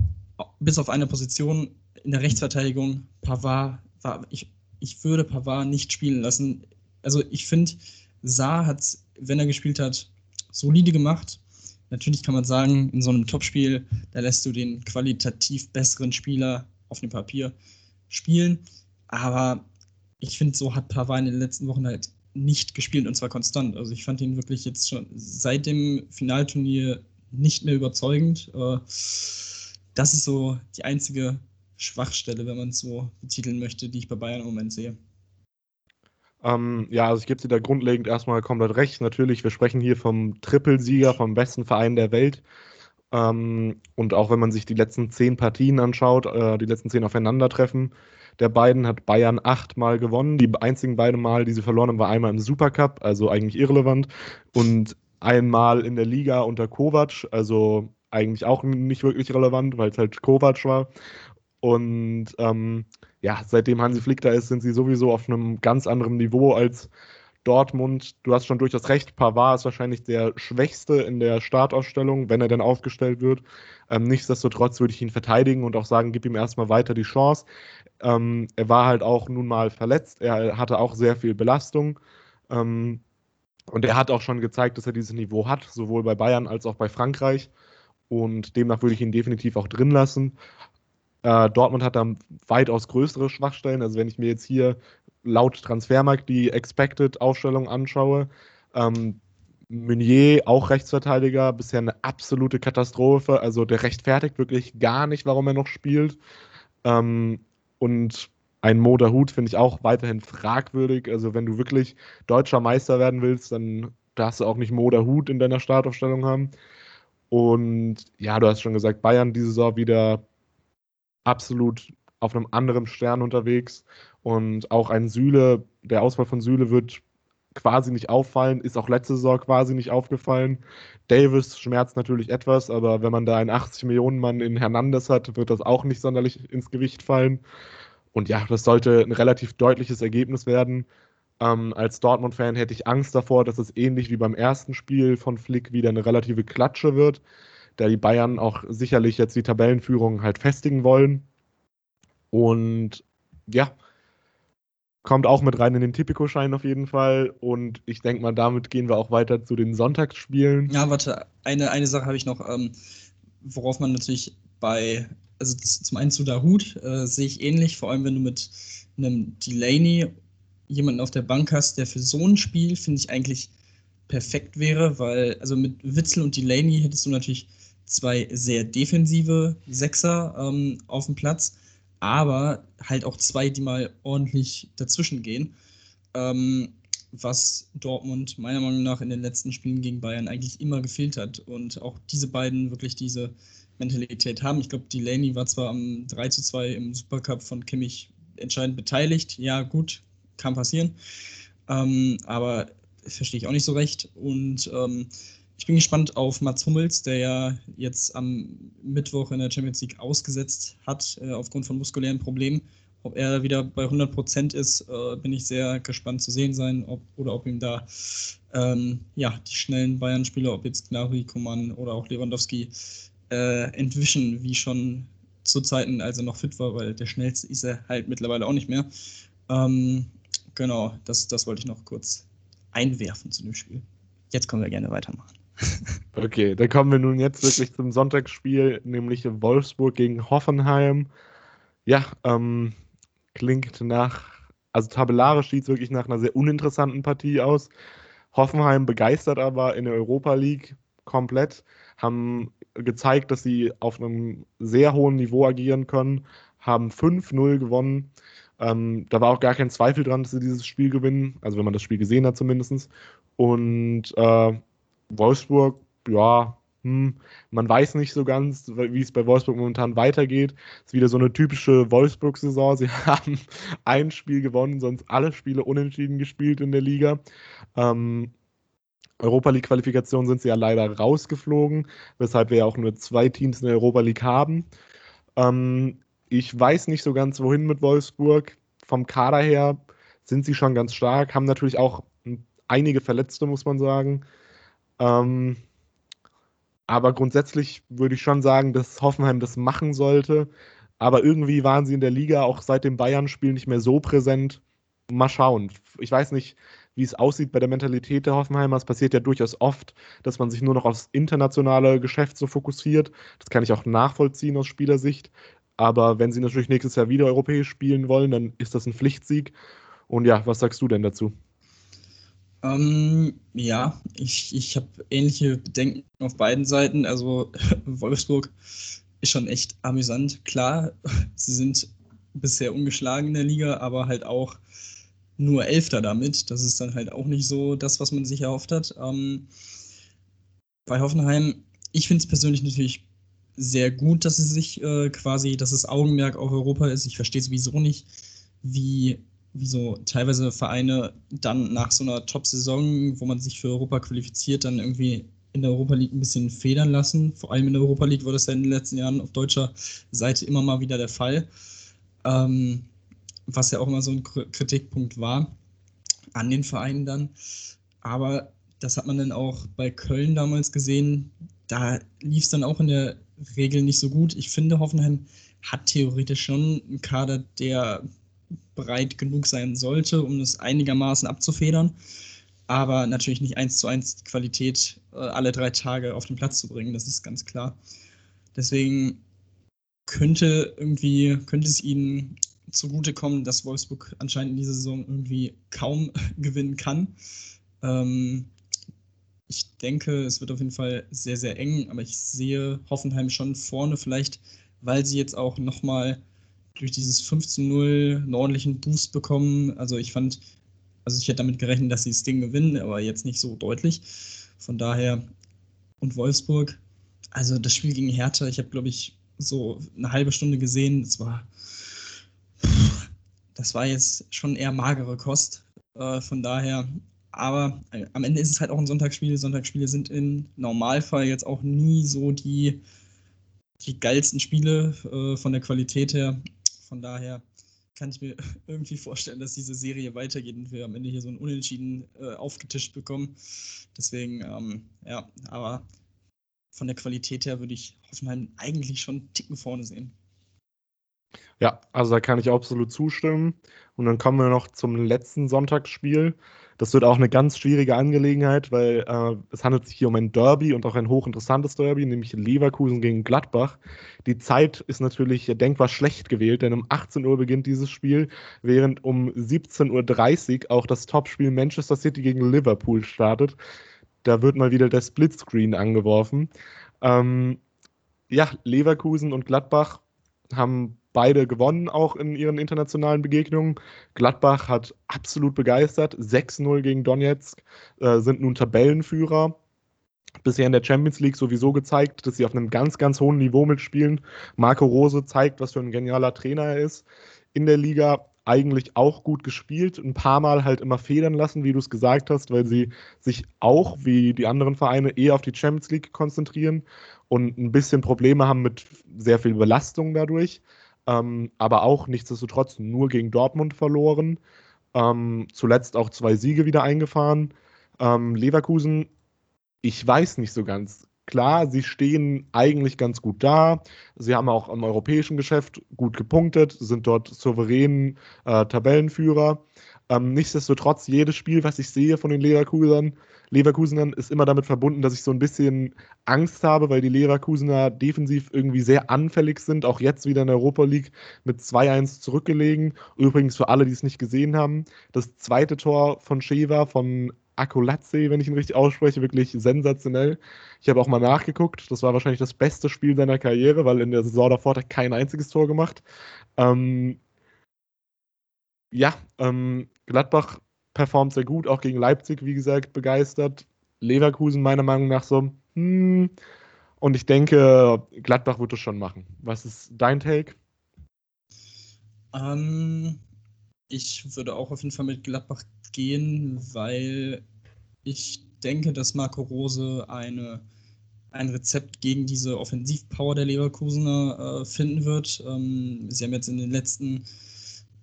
bis auf eine Position in der Rechtsverteidigung, Pavard war, ich, ich würde Pavard nicht spielen lassen. Also ich finde, Saar hat, wenn er gespielt hat, solide gemacht. Natürlich kann man sagen, in so einem Topspiel, da lässt du den qualitativ besseren Spieler auf dem Papier spielen. Aber ich finde, so hat Pavard in den letzten Wochen halt nicht gespielt und zwar konstant. Also ich fand ihn wirklich jetzt schon seit dem Finalturnier nicht mehr überzeugend. Äh, das ist so die einzige Schwachstelle, wenn man es so betiteln möchte, die ich bei Bayern im Moment sehe. Ähm, ja, also ich gebe dir da grundlegend erstmal komplett recht. Natürlich, wir sprechen hier vom Trippelsieger, vom besten Verein der Welt. Ähm, und auch wenn man sich die letzten zehn Partien anschaut, äh, die letzten zehn Aufeinandertreffen der beiden, hat Bayern achtmal gewonnen. Die einzigen beiden Mal, die sie verloren haben, war einmal im Supercup, also eigentlich irrelevant, und einmal in der Liga unter Kovac, also eigentlich auch nicht wirklich relevant, weil es halt Kovac war. Und ähm, ja, seitdem Hansi Flick da ist, sind sie sowieso auf einem ganz anderen Niveau als Dortmund. Du hast schon durchaus recht, Pavard ist wahrscheinlich der Schwächste in der Startausstellung, wenn er denn aufgestellt wird. Ähm, nichtsdestotrotz würde ich ihn verteidigen und auch sagen, gib ihm erstmal weiter die Chance. Ähm, er war halt auch nun mal verletzt, er hatte auch sehr viel Belastung. Ähm, und er hat auch schon gezeigt, dass er dieses Niveau hat, sowohl bei Bayern als auch bei Frankreich. Und demnach würde ich ihn definitiv auch drin lassen. Äh, Dortmund hat da weitaus größere Schwachstellen. Also wenn ich mir jetzt hier laut Transfermarkt die Expected-Aufstellung anschaue, ähm, Meunier, auch Rechtsverteidiger, bisher eine absolute Katastrophe. Also der rechtfertigt wirklich gar nicht, warum er noch spielt. Ähm, und ein Moder Hut finde ich auch weiterhin fragwürdig. Also wenn du wirklich deutscher Meister werden willst, dann darfst du auch nicht Moder Hut in deiner Startaufstellung haben. Und ja, du hast schon gesagt, Bayern diese Saison wieder absolut auf einem anderen Stern unterwegs. Und auch ein Süle, der Ausfall von Süle wird quasi nicht auffallen, ist auch letzte Saison quasi nicht aufgefallen. Davis schmerzt natürlich etwas, aber wenn man da einen 80 Millionen Mann in Hernandez hat, wird das auch nicht sonderlich ins Gewicht fallen. Und ja, das sollte ein relativ deutliches Ergebnis werden. Ähm, als Dortmund-Fan hätte ich Angst davor, dass es ähnlich wie beim ersten Spiel von Flick wieder eine relative Klatsche wird da die Bayern auch sicherlich jetzt die Tabellenführung halt festigen wollen. Und ja, kommt auch mit rein in den Tipico-Schein auf jeden Fall. Und ich denke mal, damit gehen wir auch weiter zu den Sonntagsspielen. Ja, warte, eine, eine Sache habe ich noch, ähm, worauf man natürlich bei, also zum einen zu Dahut äh, sehe ich ähnlich, vor allem wenn du mit einem Delaney jemanden auf der Bank hast, der für so ein Spiel, finde ich eigentlich perfekt wäre, weil, also mit Witzel und Delaney hättest du natürlich zwei sehr defensive Sechser ähm, auf dem Platz, aber halt auch zwei, die mal ordentlich dazwischen gehen. Ähm, was Dortmund meiner Meinung nach in den letzten Spielen gegen Bayern eigentlich immer gefehlt hat. Und auch diese beiden wirklich diese Mentalität haben. Ich glaube, Delaney war zwar am 3 zu 2 im Supercup von Kimmich entscheidend beteiligt. Ja, gut, kann passieren. Ähm, aber verstehe ich auch nicht so recht. Und ähm, ich bin gespannt auf Mats Hummels, der ja jetzt am Mittwoch in der Champions League ausgesetzt hat, äh, aufgrund von muskulären Problemen. Ob er wieder bei 100 Prozent ist, äh, bin ich sehr gespannt zu sehen sein, ob, oder ob ihm da ähm, ja, die schnellen Bayern-Spieler, ob jetzt Gnabry, Coman oder auch Lewandowski, äh, entwischen, wie schon zu Zeiten, als er noch fit war, weil der schnellste ist er halt mittlerweile auch nicht mehr. Ähm, genau, das, das wollte ich noch kurz einwerfen zu dem Spiel. Jetzt können wir gerne weitermachen. (laughs) Okay, dann kommen wir nun jetzt wirklich zum Sonntagsspiel, nämlich Wolfsburg gegen Hoffenheim. Ja, ähm, klingt nach, also tabellarisch sieht es wirklich nach einer sehr uninteressanten Partie aus. Hoffenheim begeistert aber in der Europa League komplett, haben gezeigt, dass sie auf einem sehr hohen Niveau agieren können, haben 5-0 gewonnen. Ähm, da war auch gar kein Zweifel dran, dass sie dieses Spiel gewinnen, also wenn man das Spiel gesehen hat zumindest. Und äh, Wolfsburg, ja, hm, man weiß nicht so ganz, wie es bei Wolfsburg momentan weitergeht. Es ist wieder so eine typische Wolfsburg-Saison. Sie (laughs) haben ein Spiel gewonnen, sonst alle Spiele unentschieden gespielt in der Liga. Ähm, Europa League-Qualifikation sind sie ja leider rausgeflogen, weshalb wir ja auch nur zwei Teams in der Europa League haben. Ähm, ich weiß nicht so ganz, wohin mit Wolfsburg. Vom Kader her sind sie schon ganz stark, haben natürlich auch einige Verletzte, muss man sagen. Ähm, aber grundsätzlich würde ich schon sagen, dass Hoffenheim das machen sollte. Aber irgendwie waren sie in der Liga auch seit dem Bayern-Spiel nicht mehr so präsent. Mal schauen. Ich weiß nicht, wie es aussieht bei der Mentalität der Hoffenheimer. Es passiert ja durchaus oft, dass man sich nur noch aufs internationale Geschäft so fokussiert. Das kann ich auch nachvollziehen aus Spielersicht. Aber wenn sie natürlich nächstes Jahr wieder europäisch spielen wollen, dann ist das ein Pflichtsieg. Und ja, was sagst du denn dazu? Ähm, ja, ich, ich habe ähnliche Bedenken auf beiden Seiten. Also (laughs) Wolfsburg ist schon echt amüsant. Klar, (laughs) sie sind bisher ungeschlagen in der Liga, aber halt auch nur Elfter damit. Das ist dann halt auch nicht so das, was man sich erhofft hat. Ähm, bei Hoffenheim, ich finde es persönlich natürlich sehr gut, dass es sich äh, quasi, dass das Augenmerk auf Europa ist. Ich verstehe sowieso nicht, wie, wie so teilweise Vereine dann nach so einer Top-Saison, wo man sich für Europa qualifiziert, dann irgendwie in der Europa League ein bisschen federn lassen. Vor allem in der Europa League war das ja in den letzten Jahren auf deutscher Seite immer mal wieder der Fall. Ähm, was ja auch immer so ein Kritikpunkt war an den Vereinen dann. Aber das hat man dann auch bei Köln damals gesehen. Da lief es dann auch in der Regel nicht so gut. Ich finde, Hoffenheim hat theoretisch schon einen Kader, der breit genug sein sollte, um es einigermaßen abzufedern. Aber natürlich nicht eins zu eins die Qualität äh, alle drei Tage auf den Platz zu bringen, das ist ganz klar. Deswegen könnte irgendwie, könnte es ihnen zugutekommen, dass Wolfsburg anscheinend in dieser Saison irgendwie kaum (laughs) gewinnen kann. Ähm, ich denke, es wird auf jeden Fall sehr, sehr eng, aber ich sehe Hoffenheim schon vorne, vielleicht weil sie jetzt auch nochmal durch dieses 15-0 einen ordentlichen Boost bekommen. Also ich fand, also ich hätte damit gerechnet, dass sie das Ding gewinnen, aber jetzt nicht so deutlich. Von daher, und Wolfsburg, also das Spiel gegen Hertha, ich habe, glaube ich, so eine halbe Stunde gesehen. Das war das war jetzt schon eher magere Kost. Äh, von daher, aber äh, am Ende ist es halt auch ein Sonntagsspiel. Sonntagsspiele sind im Normalfall jetzt auch nie so die, die geilsten Spiele äh, von der Qualität her. Von daher kann ich mir (laughs) irgendwie vorstellen, dass diese Serie weitergeht und wir am Ende hier so ein Unentschieden äh, aufgetischt bekommen. Deswegen, ähm, ja, aber von der Qualität her würde ich Hoffenheim eigentlich schon einen Ticken vorne sehen. Ja, also da kann ich absolut zustimmen. Und dann kommen wir noch zum letzten Sonntagsspiel. Das wird auch eine ganz schwierige Angelegenheit, weil äh, es handelt sich hier um ein Derby und auch ein hochinteressantes Derby, nämlich Leverkusen gegen Gladbach. Die Zeit ist natürlich denkbar schlecht gewählt, denn um 18 Uhr beginnt dieses Spiel, während um 17.30 Uhr auch das Topspiel Manchester City gegen Liverpool startet. Da wird mal wieder der Splitscreen angeworfen. Ähm, ja, Leverkusen und Gladbach haben beide gewonnen, auch in ihren internationalen Begegnungen. Gladbach hat absolut begeistert. 6-0 gegen Donetsk, äh, sind nun Tabellenführer. Bisher in der Champions League sowieso gezeigt, dass sie auf einem ganz, ganz hohen Niveau mitspielen. Marco Rose zeigt, was für ein genialer Trainer er ist. In der Liga eigentlich auch gut gespielt, ein paar Mal halt immer federn lassen, wie du es gesagt hast, weil sie sich auch, wie die anderen Vereine, eher auf die Champions League konzentrieren und ein bisschen Probleme haben mit sehr viel Belastung dadurch ähm, aber auch nichtsdestotrotz nur gegen Dortmund verloren. Ähm, zuletzt auch zwei Siege wieder eingefahren. Ähm, Leverkusen, ich weiß nicht so ganz. Klar, sie stehen eigentlich ganz gut da. Sie haben auch im europäischen Geschäft gut gepunktet, sind dort souverän äh, Tabellenführer. Ähm, nichtsdestotrotz, jedes Spiel, was ich sehe von den Leverkusern, Leverkusenern, ist immer damit verbunden, dass ich so ein bisschen Angst habe, weil die Leverkusener defensiv irgendwie sehr anfällig sind. Auch jetzt wieder in der Europa League mit 2-1 zurückgelegen. Übrigens für alle, die es nicht gesehen haben, das zweite Tor von Sheva, von Akolatze, wenn ich ihn richtig ausspreche, wirklich sensationell. Ich habe auch mal nachgeguckt. Das war wahrscheinlich das beste Spiel seiner Karriere, weil in der Saison davor hat er kein einziges Tor gemacht. Ähm, ja, ähm, Gladbach performt sehr gut, auch gegen Leipzig, wie gesagt, begeistert. Leverkusen meiner Meinung nach so, hm. Und ich denke, Gladbach wird es schon machen. Was ist dein Take? Ähm, ich würde auch auf jeden Fall mit Gladbach gehen, weil ich denke, dass Marco Rose eine, ein Rezept gegen diese Offensivpower der Leverkusener äh, finden wird. Ähm, sie haben jetzt in den letzten,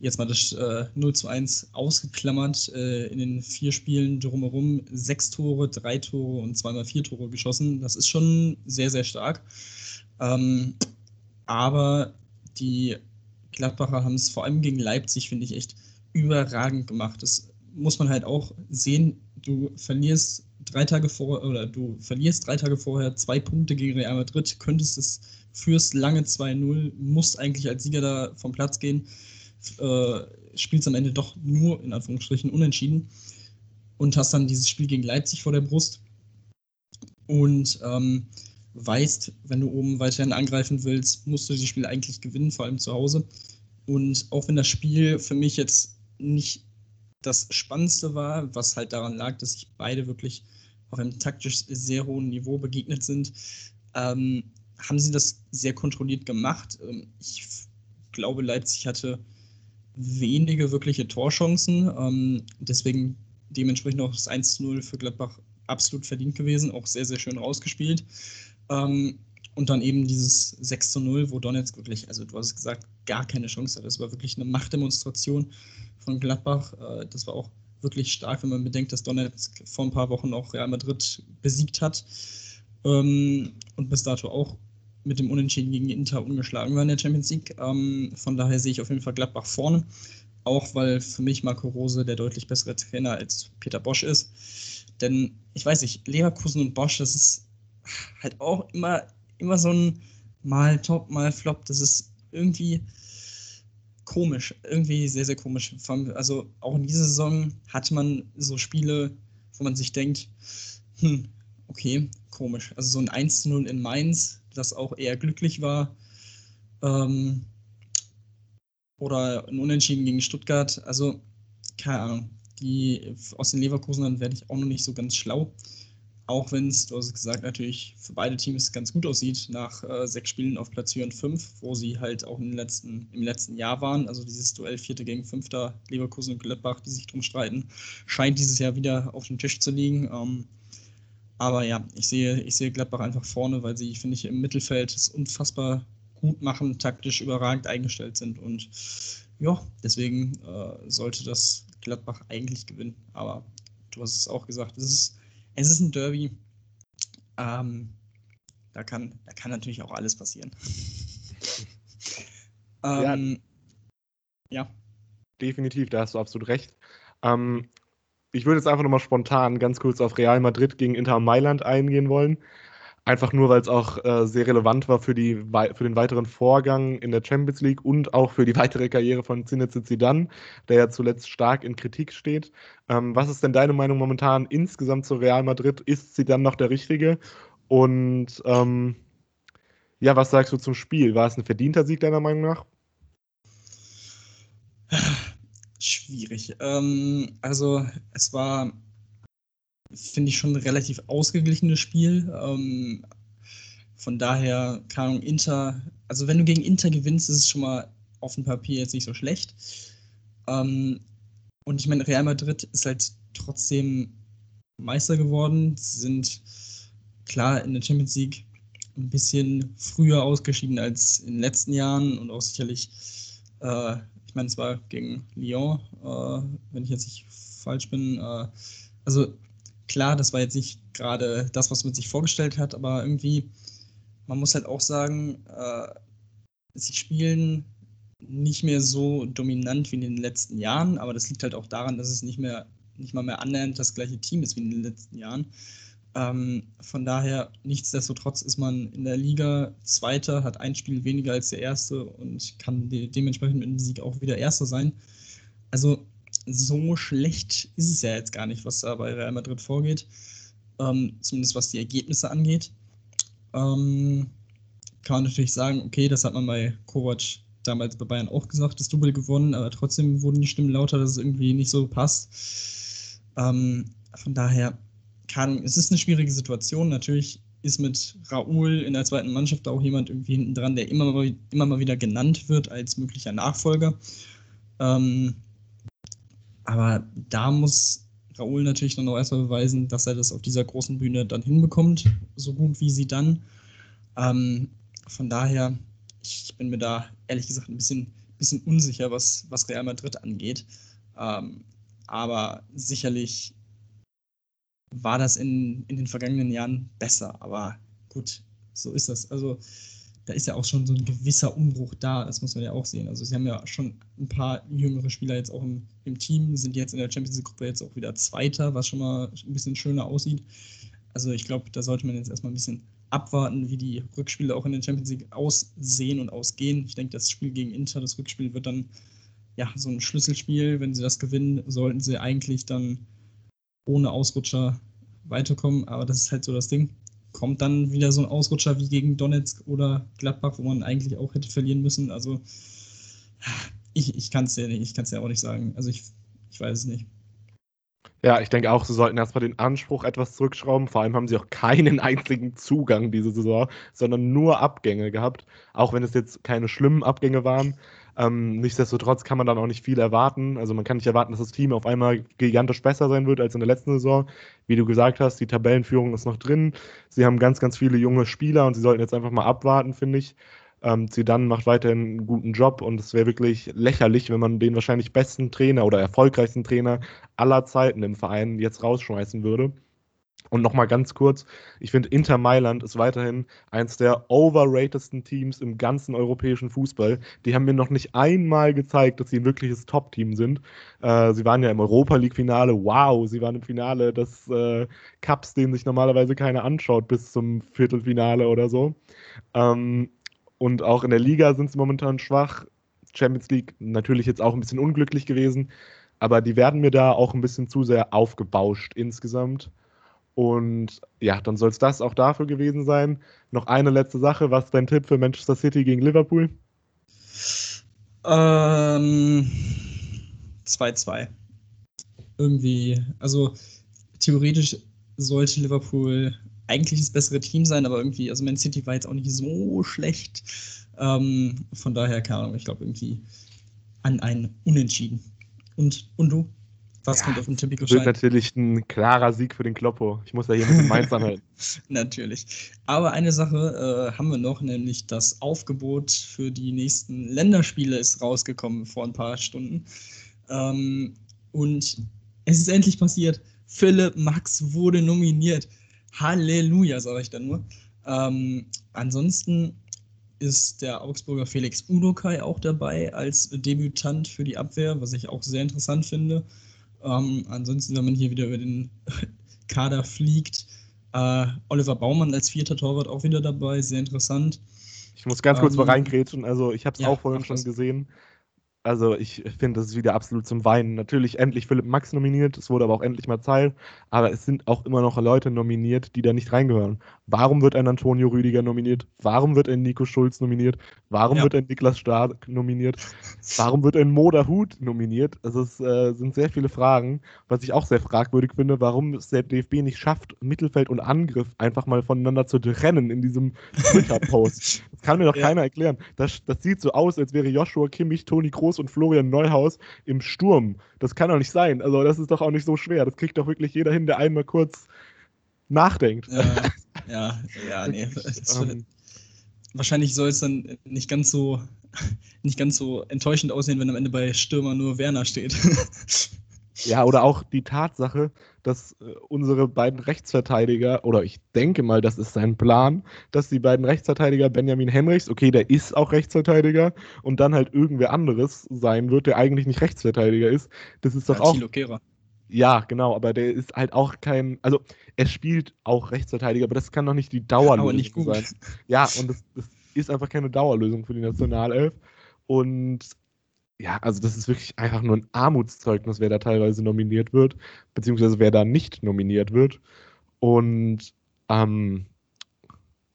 jetzt mal das äh, 0 zu 1 ausgeklammert, äh, in den vier Spielen drumherum sechs Tore, drei Tore und zweimal vier Tore geschossen. Das ist schon sehr, sehr stark. Ähm, aber die Gladbacher haben es vor allem gegen Leipzig, finde ich, echt überragend gemacht. Das muss man halt auch sehen. Du verlierst drei Tage vor oder du verlierst drei Tage vorher zwei Punkte gegen Real Madrid, könntest es führst lange 2-0, musst eigentlich als Sieger da vom Platz gehen, äh, spielst am Ende doch nur in Anführungsstrichen unentschieden und hast dann dieses Spiel gegen Leipzig vor der Brust und ähm, weißt, wenn du oben weiterhin angreifen willst, musst du das Spiel eigentlich gewinnen, vor allem zu Hause. Und auch wenn das Spiel für mich jetzt nicht das Spannendste war, was halt daran lag, dass sich beide wirklich auf einem taktisch sehr hohen Niveau begegnet sind, ähm, haben sie das sehr kontrolliert gemacht. Ähm, ich glaube, Leipzig hatte wenige wirkliche Torchancen. Ähm, deswegen dementsprechend auch das 1-0 für Gladbach absolut verdient gewesen, auch sehr, sehr schön rausgespielt. Ähm, und dann eben dieses 6 0, wo Donetsk wirklich, also du hast gesagt, gar keine Chance hatte. Das war wirklich eine Machtdemonstration von Gladbach. Äh, das war auch wirklich stark, wenn man bedenkt, dass Donetsk vor ein paar Wochen auch Real Madrid besiegt hat ähm, und bis dato auch mit dem Unentschieden gegen Inter ungeschlagen war in der Champions League. Ähm, von daher sehe ich auf jeden Fall Gladbach vorne, auch weil für mich Marco Rose der deutlich bessere Trainer als Peter Bosch ist. Denn ich weiß nicht, Leverkusen und Bosch, das ist halt auch immer, immer so ein mal Top, mal Flop. Das ist irgendwie komisch, irgendwie sehr, sehr komisch. Also auch in dieser Saison hat man so Spiele, wo man sich denkt, hm, okay, komisch. Also so ein 1-0 in Mainz, das auch eher glücklich war. Ähm, oder ein Unentschieden gegen Stuttgart. Also, keine Ahnung. Die aus den Leverkusenern werde ich auch noch nicht so ganz schlau. Auch wenn es, du hast gesagt, natürlich für beide Teams ganz gut aussieht, nach äh, sechs Spielen auf Platz 4 und 5, wo sie halt auch im letzten, im letzten Jahr waren. Also dieses Duell Vierte gegen Fünfter, Leverkusen und Gladbach, die sich drum streiten, scheint dieses Jahr wieder auf dem Tisch zu liegen. Ähm, aber ja, ich sehe, ich sehe Gladbach einfach vorne, weil sie, finde ich, im Mittelfeld es unfassbar gut machen, taktisch überragend eingestellt sind. Und ja, deswegen äh, sollte das Gladbach eigentlich gewinnen. Aber du hast es auch gesagt, es ist es ist ein Derby. Ähm, da, kann, da kann natürlich auch alles passieren. ähm, ja. ja. Definitiv, da hast du absolut recht. Ähm, ich würde jetzt einfach nochmal spontan ganz kurz auf Real Madrid gegen Inter Mailand eingehen wollen. Einfach nur, weil es auch äh, sehr relevant war für, die, für den weiteren Vorgang in der Champions League und auch für die (laughs) weitere Karriere von Zinedine Zidane, der ja zuletzt stark in Kritik steht. Ähm, was ist denn deine Meinung momentan insgesamt zu Real Madrid? Ist Zidane noch der Richtige? Und ähm, ja, was sagst du zum Spiel? War es ein verdienter Sieg deiner Meinung nach? (sighs) Schwierig. Ähm, also es war finde ich, schon ein relativ ausgeglichenes Spiel. Ähm, von daher, keine Ahnung, Inter, also wenn du gegen Inter gewinnst, ist es schon mal auf dem Papier jetzt nicht so schlecht. Ähm, und ich meine, Real Madrid ist halt trotzdem Meister geworden, Sie sind klar in der Champions League ein bisschen früher ausgeschieden als in den letzten Jahren und auch sicherlich, äh, ich meine, es war gegen Lyon, äh, wenn ich jetzt nicht falsch bin. Äh, also klar, das war jetzt nicht gerade das, was man sich vorgestellt hat, aber irgendwie, man muss halt auch sagen, äh, sie spielen nicht mehr so dominant wie in den letzten Jahren, aber das liegt halt auch daran, dass es nicht mehr, nicht mal mehr annähernd das gleiche Team ist wie in den letzten Jahren. Ähm, von daher, nichtsdestotrotz ist man in der Liga Zweiter, hat ein Spiel weniger als der Erste und kann de dementsprechend mit dem Sieg auch wieder Erster sein. Also so schlecht ist es ja jetzt gar nicht, was da bei Real Madrid vorgeht. Ähm, zumindest was die Ergebnisse angeht. Ähm, kann man natürlich sagen, okay, das hat man bei Kovac damals bei Bayern auch gesagt, das Double gewonnen, aber trotzdem wurden die Stimmen lauter, dass es irgendwie nicht so passt. Ähm, von daher, kann, es ist eine schwierige Situation. Natürlich ist mit Raúl in der zweiten Mannschaft auch jemand irgendwie hinten dran, der immer mal, immer mal wieder genannt wird als möglicher Nachfolger. Ähm, aber da muss Raoul natürlich dann auch erstmal beweisen, dass er das auf dieser großen Bühne dann hinbekommt, so gut wie sie dann. Ähm, von daher, ich bin mir da ehrlich gesagt ein bisschen, bisschen unsicher, was, was Real Madrid angeht. Ähm, aber sicherlich war das in, in den vergangenen Jahren besser. Aber gut, so ist das. Also da ist ja auch schon so ein gewisser Umbruch da, das muss man ja auch sehen. Also sie haben ja schon ein paar jüngere Spieler jetzt auch im, im Team, sind jetzt in der Champions League-Gruppe jetzt auch wieder Zweiter, was schon mal ein bisschen schöner aussieht. Also ich glaube, da sollte man jetzt erstmal ein bisschen abwarten, wie die Rückspiele auch in der Champions League aussehen und ausgehen. Ich denke, das Spiel gegen Inter, das Rückspiel wird dann ja so ein Schlüsselspiel. Wenn sie das gewinnen, sollten sie eigentlich dann ohne Ausrutscher weiterkommen. Aber das ist halt so das Ding kommt dann wieder so ein Ausrutscher wie gegen Donetsk oder Gladbach, wo man eigentlich auch hätte verlieren müssen. Also ich, ich kann es ja, nicht, ja auch nicht sagen. Also ich, ich weiß es nicht. Ja, ich denke auch, sie sollten erstmal den Anspruch etwas zurückschrauben. Vor allem haben sie auch keinen (laughs) einzigen Zugang diese Saison, sondern nur Abgänge gehabt. Auch wenn es jetzt keine schlimmen Abgänge waren. Ähm, nichtsdestotrotz kann man dann auch nicht viel erwarten. Also man kann nicht erwarten, dass das Team auf einmal gigantisch besser sein wird als in der letzten Saison. Wie du gesagt hast, die Tabellenführung ist noch drin. Sie haben ganz, ganz viele junge Spieler und sie sollten jetzt einfach mal abwarten, finde ich. Ähm, Zidane macht weiterhin einen guten Job und es wäre wirklich lächerlich, wenn man den wahrscheinlich besten Trainer oder erfolgreichsten Trainer aller Zeiten im Verein jetzt rausschmeißen würde. Und nochmal ganz kurz, ich finde, Inter Mailand ist weiterhin eins der overratedsten Teams im ganzen europäischen Fußball. Die haben mir noch nicht einmal gezeigt, dass sie ein wirkliches Top-Team sind. Äh, sie waren ja im Europa League-Finale, wow, sie waren im Finale des äh, Cups, den sich normalerweise keiner anschaut, bis zum Viertelfinale oder so. Ähm, und auch in der Liga sind sie momentan schwach. Champions League natürlich jetzt auch ein bisschen unglücklich gewesen, aber die werden mir da auch ein bisschen zu sehr aufgebauscht insgesamt. Und ja, dann soll es das auch dafür gewesen sein. Noch eine letzte Sache. Was ist dein Tipp für Manchester City gegen Liverpool? Ähm, 2-2. Irgendwie, also theoretisch sollte Liverpool eigentlich das bessere Team sein, aber irgendwie, also Man City war jetzt auch nicht so schlecht. Ähm, von daher, keine Ahnung, ich glaube irgendwie an ein Unentschieden. Und, und du? Was ja, kommt auf den Tipico Wird natürlich ein klarer Sieg für den Kloppo. Ich muss ja hier ein bisschen Mainz anhalten. (laughs) natürlich. Aber eine Sache äh, haben wir noch, nämlich das Aufgebot für die nächsten Länderspiele ist rausgekommen vor ein paar Stunden. Ähm, und es ist endlich passiert. Philipp Max wurde nominiert. Halleluja, sage ich dann nur. Ähm, ansonsten ist der Augsburger Felix Udokai auch dabei als Debütant für die Abwehr, was ich auch sehr interessant finde. Ähm, ansonsten, wenn man hier wieder über den (laughs) Kader fliegt, äh, Oliver Baumann als vierter Torwart auch wieder dabei, sehr interessant. Ich muss ganz kurz ähm, mal reingrätschen, also ich habe es ja, auch vorhin schon das. gesehen. Also ich finde, das ist wieder absolut zum Weinen. Natürlich endlich Philipp Max nominiert, es wurde aber auch endlich mal Zeit, aber es sind auch immer noch Leute nominiert, die da nicht reingehören. Warum wird ein Antonio Rüdiger nominiert? Warum wird ein Nico Schulz nominiert? Warum ja. wird ein Niklas Stark nominiert? Warum wird ein Moda Hut nominiert? Also es äh, sind sehr viele Fragen. Was ich auch sehr fragwürdig finde, warum es der DFB nicht schafft, Mittelfeld und Angriff einfach mal voneinander zu trennen in diesem (laughs) Twitter-Post. das kann mir doch ja. keiner erklären. Das, das sieht so aus, als wäre Joshua Kimmich, Toni Groß und Florian Neuhaus im Sturm. Das kann doch nicht sein. Also das ist doch auch nicht so schwer. Das kriegt doch wirklich jeder hin, der einmal kurz nachdenkt. Ja. Ja, ja, (laughs) nee. Ähm. wahrscheinlich soll es dann nicht ganz so (laughs) nicht ganz so enttäuschend aussehen, wenn am Ende bei Stürmer nur Werner steht. (laughs) Ja, oder auch die Tatsache, dass äh, unsere beiden Rechtsverteidiger, oder ich denke mal, das ist sein Plan, dass die beiden Rechtsverteidiger Benjamin Henrichs, okay, der ist auch Rechtsverteidiger, und dann halt irgendwer anderes sein wird, der eigentlich nicht Rechtsverteidiger ist. Das ist doch ja, auch. Kehrer. Ja, genau, aber der ist halt auch kein, also er spielt auch Rechtsverteidiger, aber das kann doch nicht die Dauerlösung nicht sein. Ja, und das, das, ist einfach keine Dauerlösung für die Nationalelf. Und ja, also das ist wirklich einfach nur ein Armutszeugnis, wer da teilweise nominiert wird, beziehungsweise wer da nicht nominiert wird. Und ähm,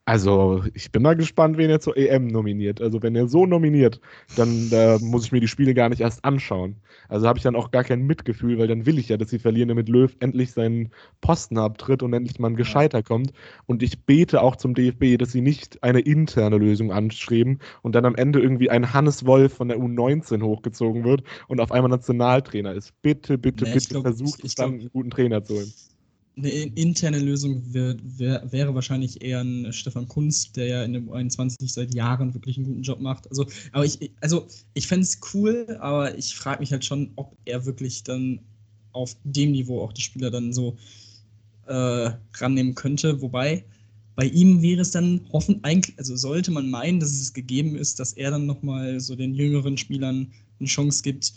Also, ich bin mal gespannt, wen er zur EM nominiert. Also, wenn er so nominiert, dann äh, muss ich mir die Spiele gar nicht erst anschauen. Also habe ich dann auch gar kein Mitgefühl, weil dann will ich ja, dass sie verlieren, damit Löw endlich seinen Posten abtritt und endlich mal ein Gescheiter kommt. Und ich bete auch zum DFB, dass sie nicht eine interne Lösung anstreben und dann am Ende irgendwie ein Hannes Wolf von der U19 hochgezogen wird und auf einmal Nationaltrainer ist. Bitte, bitte, nee, bitte glaub, versucht es dann, einen guten Trainer zu holen eine interne Lösung wär, wär, wäre wahrscheinlich eher ein Stefan Kunst, der ja in dem 21 seit Jahren wirklich einen guten Job macht. Also, aber ich, also ich fände es cool, aber ich frage mich halt schon, ob er wirklich dann auf dem Niveau auch die Spieler dann so äh, rannehmen könnte. Wobei bei ihm wäre es dann hoffen eigentlich, also sollte man meinen, dass es gegeben ist, dass er dann nochmal so den jüngeren Spielern eine Chance gibt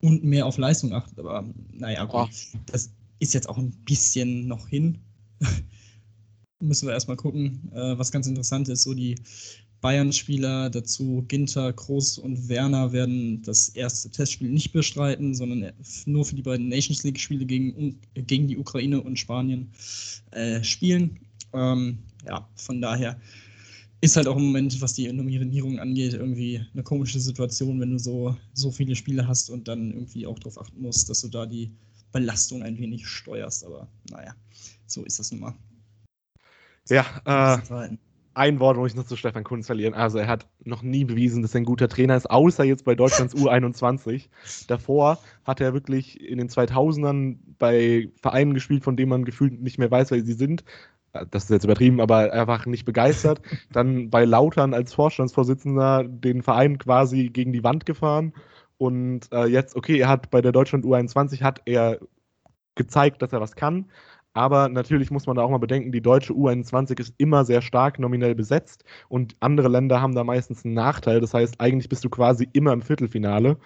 und mehr auf Leistung achtet. Aber naja, gut. Das, ist jetzt auch ein bisschen noch hin. (laughs) Müssen wir erstmal gucken, äh, was ganz interessant ist. So die Bayern-Spieler, dazu Ginter, Groß und Werner werden das erste Testspiel nicht bestreiten, sondern nur für die beiden Nations League-Spiele gegen, gegen die Ukraine und Spanien äh, spielen. Ähm, ja, von daher ist halt auch im Moment, was die Nominierung angeht, irgendwie eine komische Situation, wenn du so, so viele Spiele hast und dann irgendwie auch darauf achten musst, dass du da die Belastung ein wenig steuerst. Aber naja, so ist das nun mal. Ja, äh, ein Wort muss ich noch zu Stefan Kunz verlieren. Also er hat noch nie bewiesen, dass er ein guter Trainer ist, außer jetzt bei Deutschlands (laughs) U21. Davor hat er wirklich in den 2000ern bei Vereinen gespielt, von denen man gefühlt nicht mehr weiß, wer sie sind. Äh, das ist jetzt übertrieben, aber einfach nicht begeistert. (laughs) Dann bei Lautern als Vorstandsvorsitzender den Verein quasi gegen die Wand gefahren und äh, jetzt, okay, er hat bei der Deutschland U21 hat er gezeigt, dass er was kann. Aber natürlich muss man da auch mal bedenken, die deutsche U21 ist immer sehr stark nominell besetzt und andere Länder haben da meistens einen Nachteil. Das heißt, eigentlich bist du quasi immer im Viertelfinale.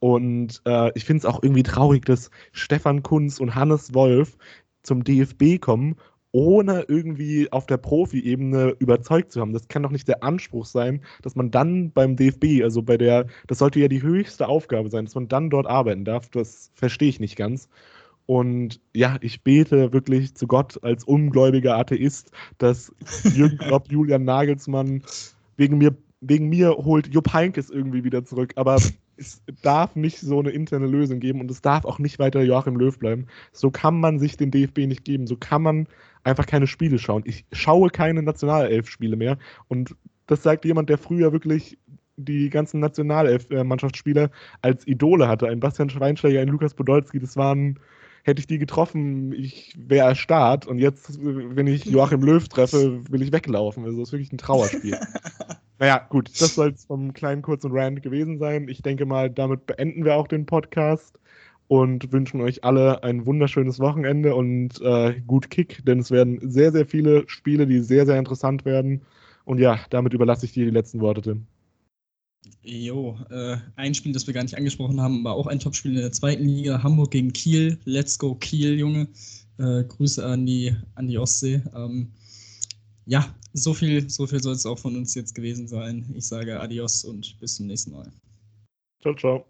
Und äh, ich finde es auch irgendwie traurig, dass Stefan Kunz und Hannes Wolf zum DFB kommen ohne irgendwie auf der Profi-Ebene überzeugt zu haben. Das kann doch nicht der Anspruch sein, dass man dann beim DFB, also bei der, das sollte ja die höchste Aufgabe sein, dass man dann dort arbeiten darf. Das verstehe ich nicht ganz. Und ja, ich bete wirklich zu Gott als ungläubiger Atheist, dass Jürgen (laughs) Klopp, Julian Nagelsmann wegen mir, wegen mir holt Jupp Heynckes irgendwie wieder zurück. Aber es darf nicht so eine interne Lösung geben und es darf auch nicht weiter Joachim Löw bleiben. So kann man sich den DFB nicht geben. So kann man einfach keine Spiele schauen. Ich schaue keine Nationalelf-Spiele mehr. Und das sagt jemand, der früher wirklich die ganzen Nationalelf-Mannschaftsspieler als Idole hatte. Ein Bastian Schweinsteiger, ein Lukas Podolski, das waren, hätte ich die getroffen, ich wäre erstarrt. Und jetzt, wenn ich Joachim Löw treffe, will ich weglaufen. Also das ist wirklich ein Trauerspiel. (laughs) naja, gut, das soll es vom kleinen kurzen Rand gewesen sein. Ich denke mal, damit beenden wir auch den Podcast und wünschen euch alle ein wunderschönes Wochenende und äh, gut Kick, denn es werden sehr, sehr viele Spiele, die sehr, sehr interessant werden. Und ja, damit überlasse ich dir die letzten Worte, Tim. Jo, äh, ein Spiel, das wir gar nicht angesprochen haben, war auch ein Topspiel in der zweiten Liga, Hamburg gegen Kiel. Let's go Kiel, Junge. Äh, Grüße an die, an die Ostsee. Ähm, ja, so viel, so viel soll es auch von uns jetzt gewesen sein. Ich sage Adios und bis zum nächsten Mal. Ciao, ciao.